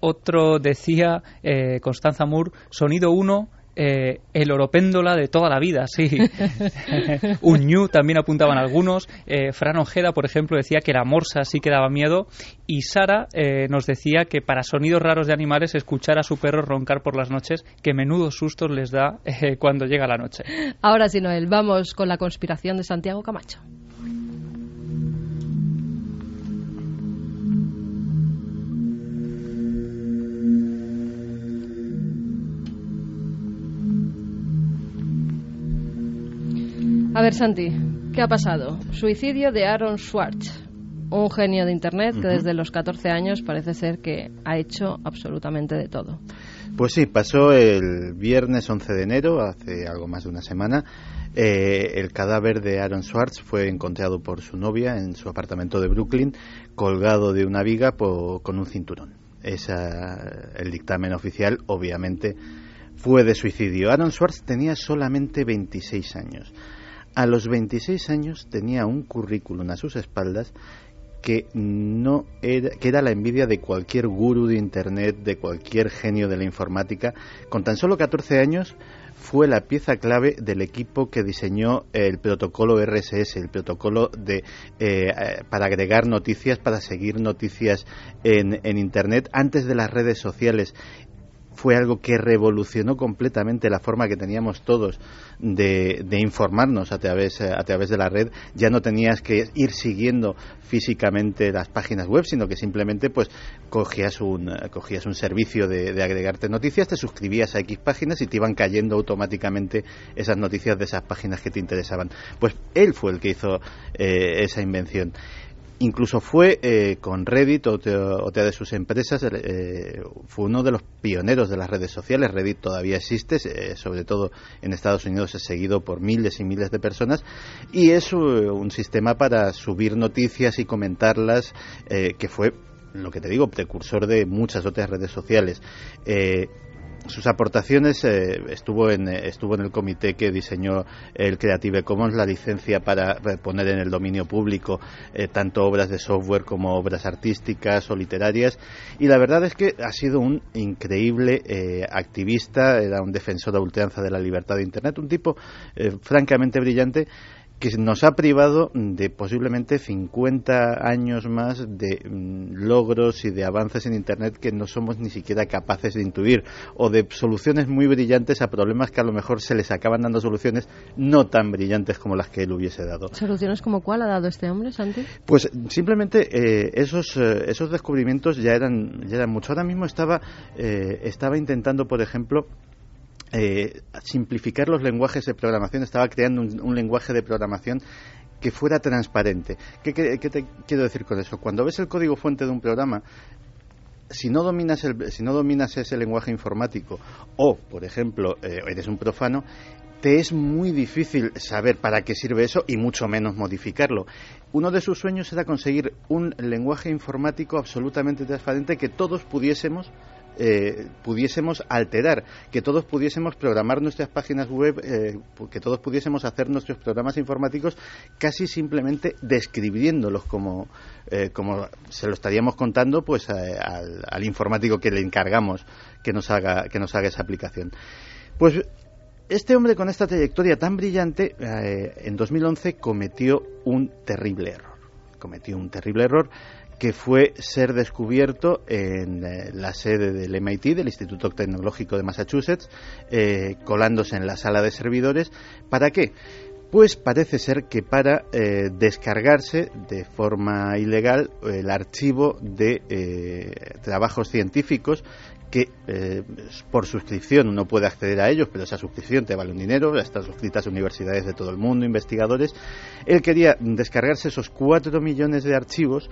Otro decía, eh, Constanza Moore, sonido 1, eh, el oropéndola de toda la vida, sí. un ñu también apuntaban algunos. Eh, Fran Ojeda, por ejemplo, decía que la morsa sí que daba miedo. Y Sara eh, nos decía que para sonidos raros de animales, escuchar a su perro roncar por las noches, que menudos sustos les da cuando llega la noche. Ahora sí, Noel, vamos con la conspiración de Santiago Camacho. A ver, Santi, ¿qué ha pasado? Suicidio de Aaron Swartz, un genio de Internet que desde los 14 años parece ser que ha hecho absolutamente de todo. Pues sí, pasó el viernes 11 de enero, hace algo más de una semana. Eh, el cadáver de Aaron Swartz fue encontrado por su novia en su apartamento de Brooklyn, colgado de una viga con un cinturón. Esa, el dictamen oficial, obviamente, fue de suicidio. Aaron Swartz tenía solamente 26 años. A los 26 años tenía un currículum a sus espaldas que no era, que era la envidia de cualquier gurú de internet, de cualquier genio de la informática. Con tan solo 14 años fue la pieza clave del equipo que diseñó el protocolo RSS, el protocolo de eh, para agregar noticias, para seguir noticias en internet antes de las redes sociales fue algo que revolucionó completamente la forma que teníamos todos de, informarnos a través, a través de la red. Ya no tenías que ir siguiendo físicamente las páginas web, sino que simplemente pues cogías un, cogías un servicio de, agregarte noticias, te suscribías a X páginas y te iban cayendo automáticamente esas noticias de esas páginas que te interesaban. Pues él fue el que hizo eh, esa invención. Incluso fue eh, con Reddit, otra, de sus empresas, eh, fue uno de los pioneros de las redes sociales. Reddit todavía existe, eh, sobre todo en Estados Unidos es seguido por miles y miles de personas y es un sistema para subir noticias y comentarlas que fue lo que te digo, precursor de muchas otras redes sociales sus aportaciones eh, estuvo en eh, estuvo en el comité que diseñó el Creative Commons la licencia para poner en el dominio público eh, tanto obras de software como obras artísticas o literarias. Y la verdad es que ha sido un increíble activista era un defensor a ultranza de la libertad de internet un tipo francamente brillante que nos ha privado de posiblemente 50 años más de mm, logros y de avances en Internet que no somos ni siquiera capaces de intuir, o de soluciones muy brillantes a problemas que a lo mejor se les acaban dando soluciones no tan brillantes como las que él hubiese dado. ¿Soluciones como cuál ha dado este hombre, Santi? Pues simplemente eh, esos, eh, esos descubrimientos ya eran, ya eran mucho. Ahora mismo estaba, eh, estaba intentando, por ejemplo, eh, simplificar los lenguajes de programación, estaba creando un, lenguaje de programación que fuera transparente. ¿Qué, te quiero decir con eso? Cuando ves el código fuente de un programa, si no dominas, el, si no dominas ese lenguaje informático o, por ejemplo, eh, eres un profano, te es muy difícil saber para qué sirve eso y mucho menos modificarlo. Uno de sus sueños era conseguir un lenguaje informático absolutamente transparente que todos pudiésemos eh, pudiésemos alterar, que todos pudiésemos programar nuestras páginas web, eh, que todos pudiésemos hacer nuestros programas informáticos casi simplemente describiéndolos como, eh, como se lo estaríamos contando pues al, al, informático que le encargamos que nos haga, que nos haga esa aplicación. Pues este hombre con esta trayectoria tan brillante en 2011 cometió un terrible error. Cometió un terrible error que fue ser descubierto en eh, la sede del MIT, del Instituto Tecnológico de Massachusetts, eh, colándose en la sala de servidores. ¿Para qué? Pues parece ser que para eh, descargarse de forma ilegal el archivo de trabajos científicos que eh, por suscripción uno puede acceder a ellos, pero esa suscripción te vale un dinero, están suscritas universidades de todo el mundo, investigadores. Él quería descargarse esos cuatro millones de archivos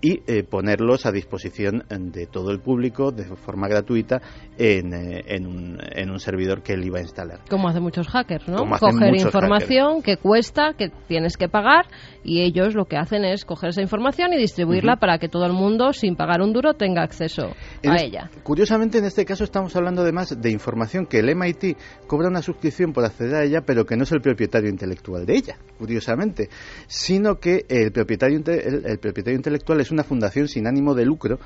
y eh, ponerlos a disposición de todo el público de forma gratuita en, eh, en, un, en, un, servidor que él iba a instalar. Como hacen muchos hackers, ¿no? Coger información que cuesta, que tienes que pagar y ellos lo que hacen es coger esa información y distribuirla para que todo el mundo, sin pagar un duro, tenga acceso a ella. Curiosamente, en este caso estamos hablando además de información que el MIT cobra una suscripción por acceder a ella, pero que no es el propietario intelectual de ella, curiosamente, sino que el propietario, el, el propietario intelectual es una fundación sin ánimo de lucro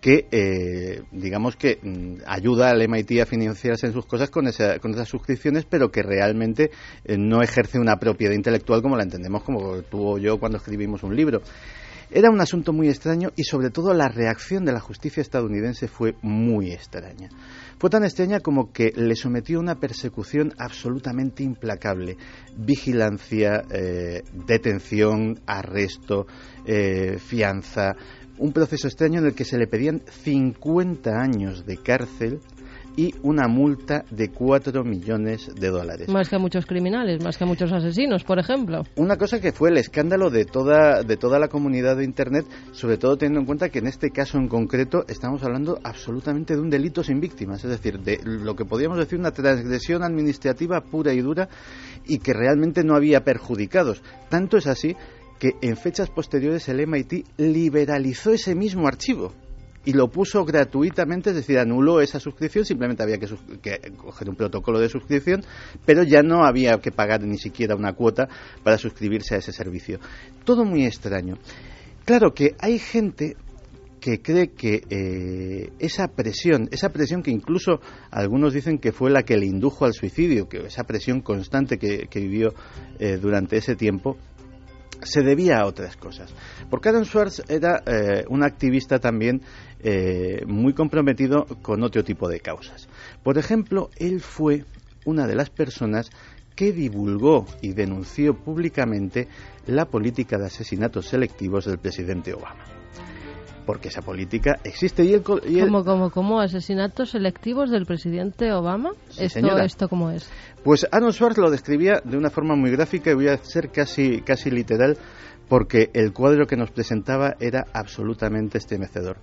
que, eh, digamos que mm, ayuda al MIT a financiarse en sus cosas con, con esas suscripciones, pero que realmente eh, no ejerce una propiedad intelectual como la entendemos como tú o yo cuando escribimos un libro. Era un asunto muy extraño y sobre todo la reacción de la justicia estadounidense fue muy extraña. Fue tan extraña como que le sometió a una persecución absolutamente implacable. Vigilancia, eh, detención, arresto, eh, fianza. Un proceso extraño en el que se le pedían 50 años de cárcel y una multa de 4 millones de dólares. Más que a muchos criminales, más que a muchos asesinos, por ejemplo. Una cosa que fue el escándalo de toda, de toda la comunidad de Internet, sobre todo teniendo en cuenta que en este caso en concreto estamos hablando absolutamente de un delito sin víctimas, es decir, de lo que podríamos decir una transgresión administrativa pura y dura y que realmente no había perjudicados. Tanto es así que en fechas posteriores el MIT liberalizó ese mismo archivo y lo puso gratuitamente, es decir, anuló esa suscripción, simplemente había que, coger un protocolo de suscripción, pero ya no había que pagar ni siquiera una cuota para suscribirse a ese servicio. Todo muy extraño. Claro que hay gente que cree que eh, esa presión, esa presión que incluso algunos dicen que fue la que le indujo al suicidio, que esa presión constante que, vivió eh, durante ese tiempo, se debía a otras cosas. Porque Aaron Schwartz era eh, un activista también eh, muy comprometido con otro tipo de causas. Por ejemplo, él fue una de las personas que divulgó y denunció públicamente la política de asesinatos selectivos del presidente Obama. Porque esa política existe y el, ¿Cómo, asesinatos selectivos del presidente Obama esto esto cómo es pues Arnold Schwartz lo describía de una forma muy gráfica y voy a ser casi casi literal porque el cuadro que nos presentaba era absolutamente estremecedor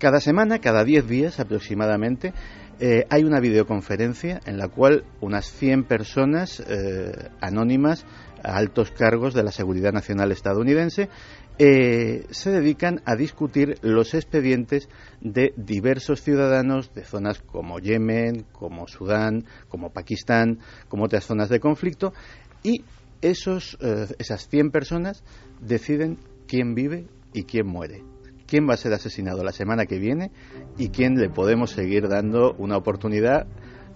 cada semana cada 10 días aproximadamente eh, hay una videoconferencia en la cual unas 100 personas eh, anónimas a altos cargos de la seguridad nacional estadounidense eh, se dedican a discutir los expedientes de diversos ciudadanos de zonas como Yemen, como Sudán, como Pakistán, como otras zonas de conflicto, y esos, esas 100 personas deciden quién vive y quién muere quién va a ser asesinado la semana que viene y quién le podemos seguir dando una oportunidad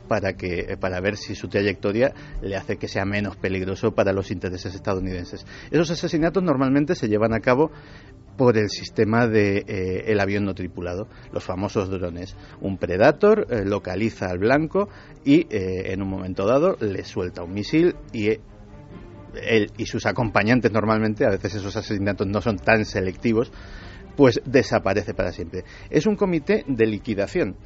para, que, para ver si su trayectoria le hace que sea menos peligroso para los intereses estadounidenses. Esos asesinatos normalmente se llevan a cabo por el sistema de eh, el avión no tripulado, los famosos drones. Un Predator eh, localiza al blanco y eh, en un momento dado le suelta un misil y él y sus acompañantes normalmente, a veces esos asesinatos no son tan selectivos, pues desaparece para siempre. Es un comité de liquidación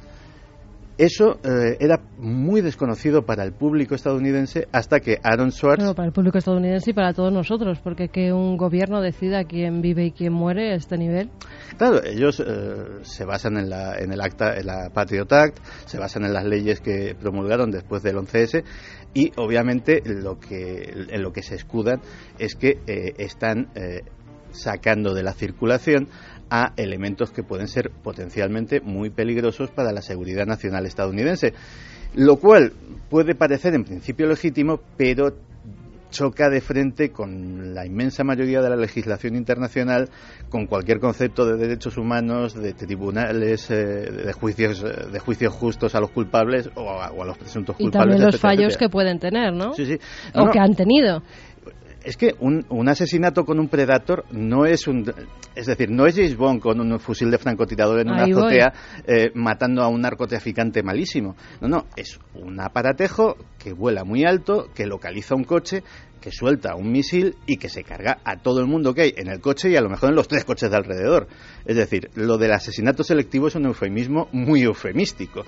eso eh, era muy desconocido para el público estadounidense hasta que Aaron Swartz... para el público estadounidense y para todos nosotros, porque que un gobierno decida quién vive y quién muere a este nivel... Claro, ellos eh, se basan en, la, en el acta, en la Patriot Act, se basan en las leyes que promulgaron después del 11S y obviamente lo que, en lo que se escudan es que eh, están sacando de la circulación a elementos que pueden ser potencialmente muy peligrosos para la seguridad nacional estadounidense. Lo cual puede parecer en principio legítimo, pero choca de frente con la inmensa mayoría de la legislación internacional, con cualquier concepto de derechos humanos, de tribunales, eh, de juicios, eh, de juicios justos a los culpables o a, los presuntos culpables. Y también los fallos que pueden tener, ¿no? Sí, sí. o que han tenido es que un, un, asesinato con un Predator no es un... Es decir, no es James Bond con un fusil de francotirador en una azotea eh, matando a un narcotraficante malísimo. No, no, es un aparatejo que vuela muy alto, que localiza un coche, que suelta un misil y que se carga a todo el mundo que hay en el coche y a lo mejor en los tres coches de alrededor. Es decir, lo del asesinato selectivo es un eufemismo muy eufemístico.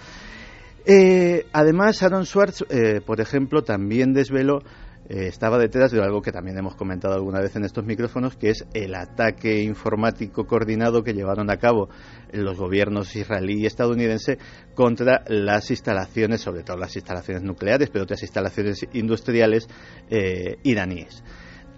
Eh, además, Aaron Schwartz, eh, por ejemplo, también desveló eh, estaba detrás de algo que también hemos comentado alguna vez en estos micrófonos, que es el ataque informático coordinado que llevaron a cabo los gobiernos israelí y estadounidense contra las instalaciones, sobre todo las instalaciones nucleares, pero otras instalaciones industriales eh, iraníes.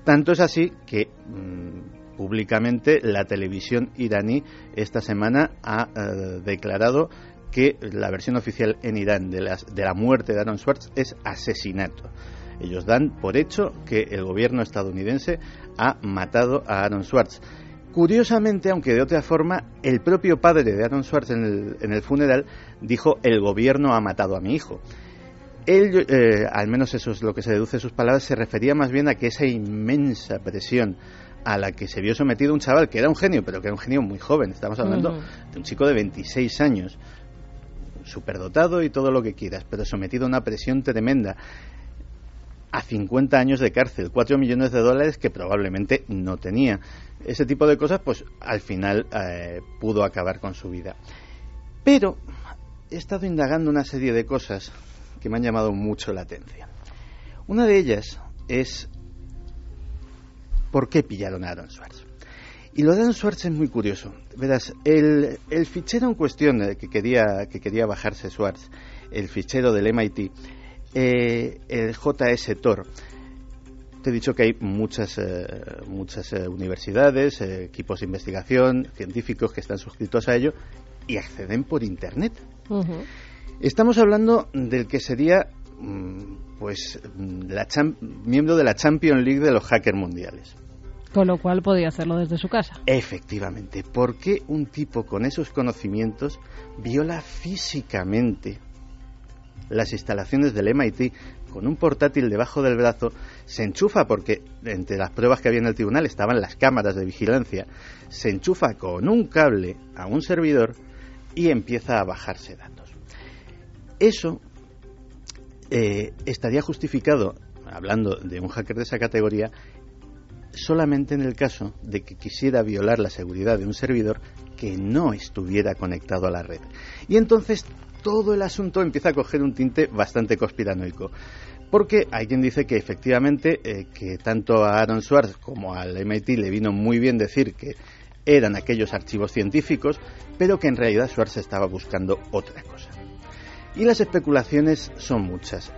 Tanto es así que mm, públicamente la televisión iraní esta semana ha eh, declarado que la versión oficial en Irán de, de la muerte de Aaron Swartz es asesinato. Ellos dan por hecho que el gobierno estadounidense ha matado a Aaron Swartz. Curiosamente, aunque de otra forma, el propio padre de Aaron Swartz en el, funeral dijo el gobierno ha matado a mi hijo. Él, eh, al menos eso es lo que se deduce de sus palabras, se refería más bien a que esa inmensa presión a la que se vio sometido un chaval que era un genio, pero que era un genio muy joven, estamos hablando de un chico de 26 años, superdotado y todo lo que quieras, pero sometido a una presión tremenda a 50 años de cárcel, 4 millones de dólares que probablemente no tenía. Ese tipo de cosas, pues al final eh, pudo acabar con su vida. Pero he estado indagando una serie de cosas que me han llamado mucho la atención. Una de ellas es por qué pillaron a Aaron Swartz. Y lo de Aaron Swartz es muy curioso. Verás, el, el fichero en cuestión eh, que quería, que quería bajarse Swartz, el fichero del MIT, eh, el JS Tor. Te he dicho que hay muchas, eh, muchas eh, universidades, equipos de investigación, científicos que están suscritos a ello y acceden por Internet. Estamos hablando del que sería mm, pues la miembro de la Champions League de los hackers mundiales. Con lo cual podía hacerlo desde su casa. Efectivamente. ¿Por qué un tipo con esos conocimientos viola físicamente las instalaciones del MIT con un portátil debajo del brazo, se enchufa porque entre las pruebas que había en el tribunal estaban las cámaras de vigilancia, se enchufa con un cable a un servidor y empieza a bajarse datos. Eso eh, estaría justificado, hablando de un hacker de esa categoría, solamente en el caso de que quisiera violar la seguridad de un servidor que no estuviera conectado a la red. Y entonces todo el asunto empieza a coger un tinte bastante conspiranoico. Porque hay quien dice que efectivamente eh, que tanto a Aaron Swartz como al MIT le vino muy bien decir que eran aquellos archivos científicos, pero que en realidad Swartz estaba buscando otra cosa. Y las especulaciones son muchas.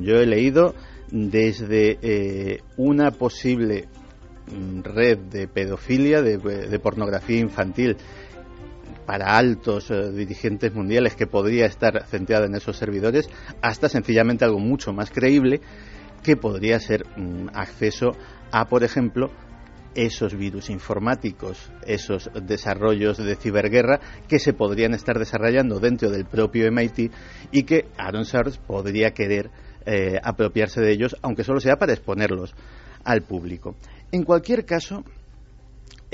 yo he leído desde eh, una posible mm, red de pedofilia, de pornografía infantil para altos eh, dirigentes mundiales que podría estar centrada en esos servidores, hasta sencillamente algo mucho más creíble que podría ser mm, acceso a, por ejemplo, esos virus informáticos, esos desarrollos de ciberguerra que se podrían estar desarrollando dentro del propio MIT y que Aaron Sars podría querer eh, apropiarse de ellos, aunque solo sea para exponerlos al público. En cualquier caso,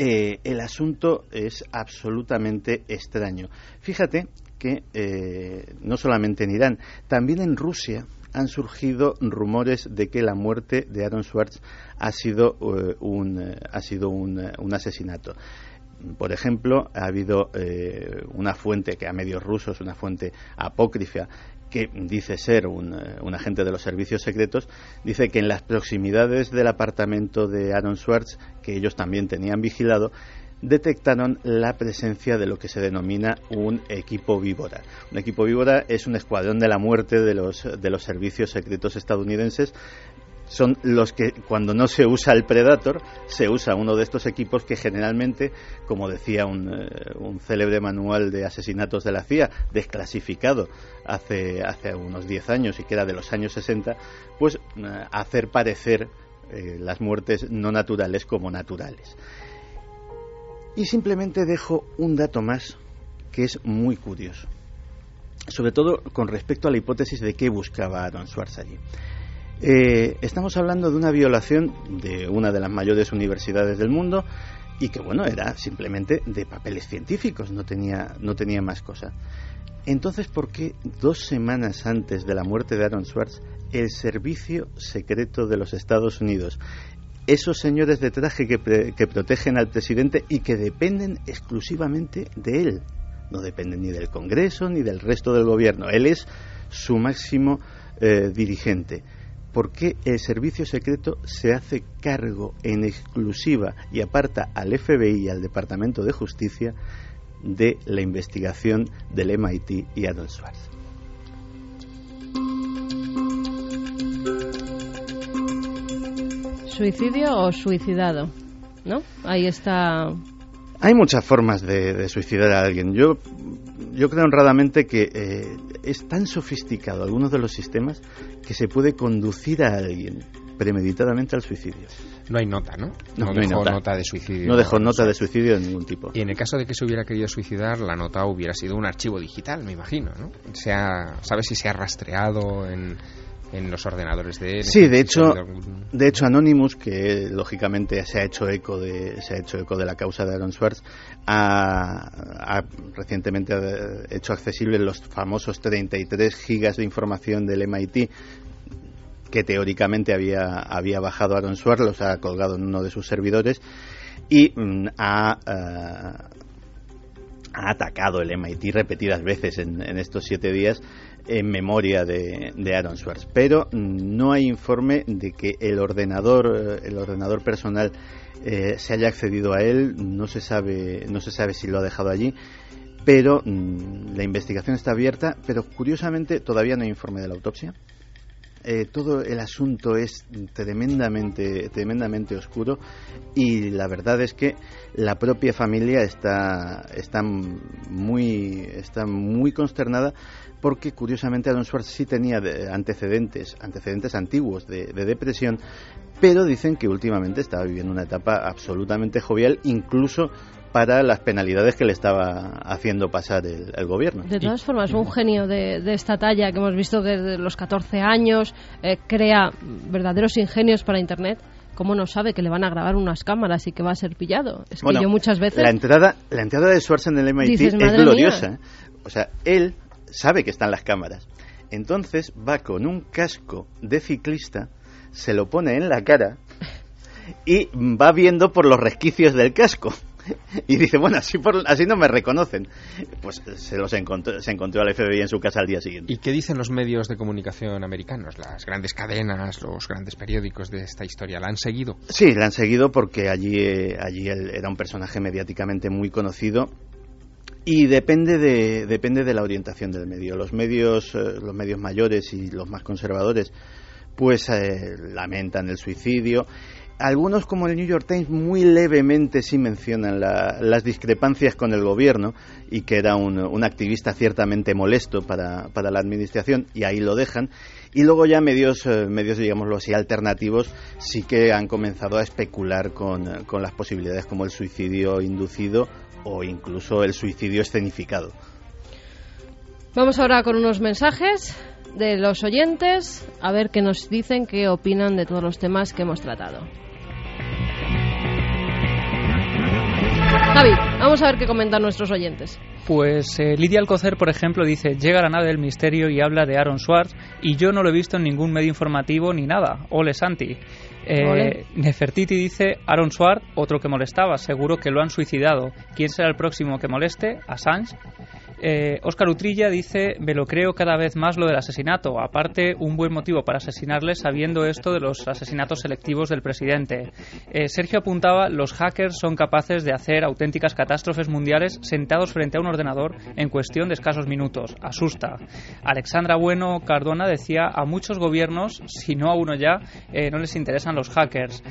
eh, el asunto es absolutamente extraño. Fíjate que eh, no solamente en Irán, también en Rusia han surgido rumores de que la muerte de Aaron Swartz ha sido, eh, un, ha sido un, asesinato. Por ejemplo, ha habido una fuente que a medios rusos, una fuente apócrifa, que dice ser un, un, agente de los servicios secretos, dice que en las proximidades del apartamento de Aaron Swartz, que ellos también tenían vigilado, detectaron la presencia de lo que se denomina un equipo víbora. Un equipo víbora es un escuadrón de la muerte de los, de los servicios secretos estadounidenses son los que cuando no se usa el Predator se usa uno de estos equipos que generalmente, como decía un, eh, un célebre manual de asesinatos de la CIA, desclasificado hace, hace unos 10 años y que era de los años 60, pues eh, hacer parecer eh, las muertes no naturales como naturales. Y simplemente dejo un dato más que es muy curioso, sobre todo con respecto a la hipótesis de qué buscaba Aaron Schwartz allí. Estamos hablando de una violación de una de las mayores universidades del mundo y que bueno era simplemente de papeles científicos, no tenía, no tenía más cosa. Entonces, ¿por qué dos semanas antes de la muerte de Aaron Swartz, el servicio secreto de los Estados Unidos, esos señores de traje que, que protegen al presidente y que dependen exclusivamente de él, no dependen ni del Congreso ni del resto del gobierno, él es su máximo eh, dirigente. ¿Por qué el servicio secreto se hace cargo en exclusiva y aparta al FBI y al Departamento de Justicia de la investigación del MIT y Adolf Schwartz? ¿Suicidio o suicidado? ¿No? Ahí está. Hay muchas formas de, suicidar a alguien. Yo, yo creo honradamente que eh, es tan sofisticado algunos de los sistemas que se puede conducir a alguien premeditadamente al suicidio. No hay nota, ¿no? No, dejó nota. de suicidio. No dejó nota de suicidio de ningún tipo. Y en el caso de que se hubiera querido suicidar, la nota hubiera sido un archivo digital, me imagino, ¿no? Se ¿Sabes si se ha rastreado en, en los ordenadores de él. Sí, de hecho, de hecho Anonymous, que lógicamente se ha hecho eco de se ha hecho eco de la causa de Aaron Swartz, ha, recientemente hecho accesibles los famosos 33 gigas de información del MIT que teóricamente había había bajado Aaron Swartz, los ha colgado en uno de sus servidores y mm, ha eh, ha atacado el MIT repetidas veces en, estos siete días en memoria de, Aaron Swartz. Pero no hay informe de que el ordenador, el ordenador personal eh, se haya accedido a él. No se sabe, no se sabe si lo ha dejado allí. Pero mm, la investigación está abierta. Pero curiosamente todavía no hay informe de la autopsia. Eh, todo el asunto es tremendamente, tremendamente oscuro y la verdad es que la propia familia está, está, muy, está muy consternada porque curiosamente Aaron Schwartz sí tenía antecedentes, antecedentes antiguos de, depresión, pero dicen que últimamente estaba viviendo una etapa absolutamente jovial, incluso para las penalidades que le estaba haciendo pasar el, gobierno. De todas formas, un genio de, esta talla que hemos visto desde los 14 años eh, crea verdaderos ingenios para Internet. ¿Cómo no sabe que le van a grabar unas cámaras y que va a ser pillado? Es que yo muchas veces... La entrada, la entrada de Schwartz en el MIT es gloriosa. ¿eh? O sea, él sabe que están las cámaras. Entonces va con un casco de ciclista, se lo pone en la cara y va viendo por los resquicios del casco. Y dice, bueno, así, por, así no me reconocen. Pues se los encontró, se encontró al FBI en su casa al día siguiente. ¿Y qué dicen los medios de comunicación americanos? Las grandes cadenas, los grandes periódicos de esta historia, ¿la han seguido? Sí, la han seguido porque allí, eh, allí él era un personaje mediáticamente muy conocido y depende de, depende de la orientación del medio. Los medios, eh, los medios mayores y los más conservadores, pues eh, lamentan el suicidio. Algunos, como el New York Times, muy levemente sí mencionan las discrepancias con el gobierno y que era un, activista ciertamente molesto para, para, la administración y ahí lo dejan. Y luego ya medios, eh, medios digámoslo así, alternativos sí que han comenzado a especular con, con las posibilidades como el suicidio inducido o incluso el suicidio escenificado. Vamos ahora con unos mensajes de los oyentes, a ver qué nos dicen, qué opinan de todos los temas que hemos tratado. Javi, vamos a ver qué comentan nuestros oyentes. Pues eh, Lidia Alcocer, por ejemplo, dice, llega la nave del misterio y habla de Aaron Swartz y yo no lo he visto en ningún medio informativo ni nada. Ole Santi. Eh, Nefertiti dice, Aaron Swartz, otro que molestaba, seguro que lo han suicidado. ¿Quién será el próximo que moleste? Assange. Eh, Oscar Utrilla dice, me lo creo cada vez más lo del asesinato. Aparte, un buen motivo para asesinarle sabiendo esto de los asesinatos selectivos del presidente. Eh, Sergio apuntaba, los hackers son capaces de hacer auténticas catástrofes mundiales sentados frente a un ordenador en cuestión de escasos minutos. Asusta. Alexandra Bueno Cardona decía, a muchos gobiernos, si no a uno ya, eh, no les interesan los hackers.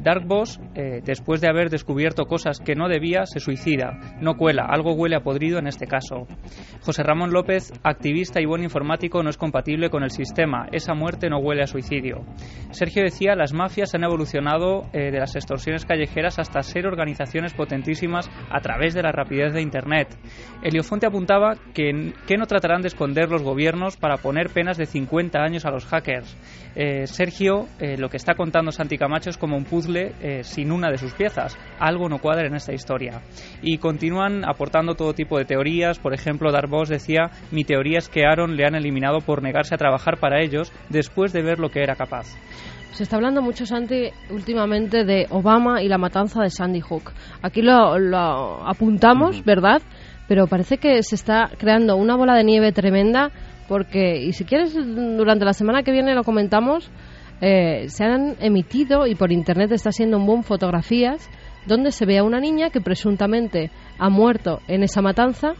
Dark Boss, después de haber descubierto cosas que no debía, se suicida. No cuela, algo huele a podrido en este caso. José Ramón López, activista y buen informático, no es compatible con el sistema. Esa muerte no huele a suicidio. Sergio decía, las mafias han evolucionado eh, de las extorsiones callejeras hasta ser organizaciones potentísimas a través de la rapidez de Internet. Eliofonte apuntaba que, que no tratarán de esconder los gobiernos para poner penas de 50 años a los hackers. Eh, Sergio, eh, lo que está contando Santi Camacho es como un puzzle sin una de sus piezas. Algo no cuadra en esta historia. Y continúan aportando todo tipo de teorías, por ejemplo, dar Vos decía, mi teoría es que Aaron le han eliminado por negarse a trabajar para ellos después de ver lo que era capaz. Se está hablando mucho, Santi, últimamente de Obama y la matanza de Sandy Hook. Aquí lo, apuntamos, ¿verdad? Pero parece que se está creando una bola de nieve tremenda porque, y si quieres, durante la semana que viene lo comentamos, eh, se han emitido y por internet está siendo un boom fotografías donde se ve a una niña que presuntamente ha muerto en esa matanza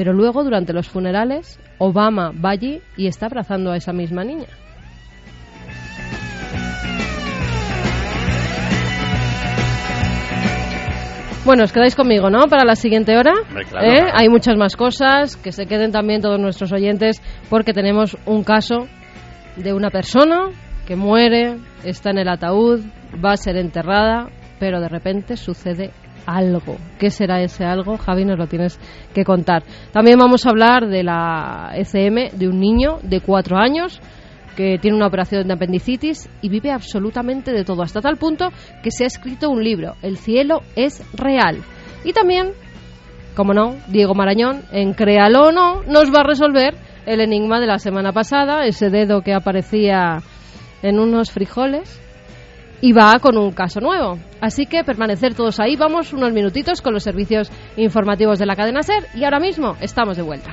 pero luego, durante los funerales, Obama va allí y está abrazando a esa misma niña. Bueno, os quedáis conmigo, ¿no? Para la siguiente hora. ¿Eh? Hay muchas más cosas. Que se queden también todos nuestros oyentes porque tenemos un caso de una persona que muere, está en el ataúd, va a ser enterrada, pero de repente sucede algo. ¿Qué será ese algo? Javi, nos lo tienes que contar. También vamos a hablar de la ECM, de un niño de cuatro años que tiene una operación de apendicitis y vive absolutamente de todo, hasta tal punto que se ha escrito un libro, El cielo es real. Y también, como no, Diego Marañón, en Créalo o no, nos va a resolver el enigma de la semana pasada, ese dedo que aparecía en unos frijoles y va con un caso nuevo. Así que permanecer todos ahí. Vamos unos minutitos con los servicios informativos de la cadena SER y ahora mismo estamos de vuelta.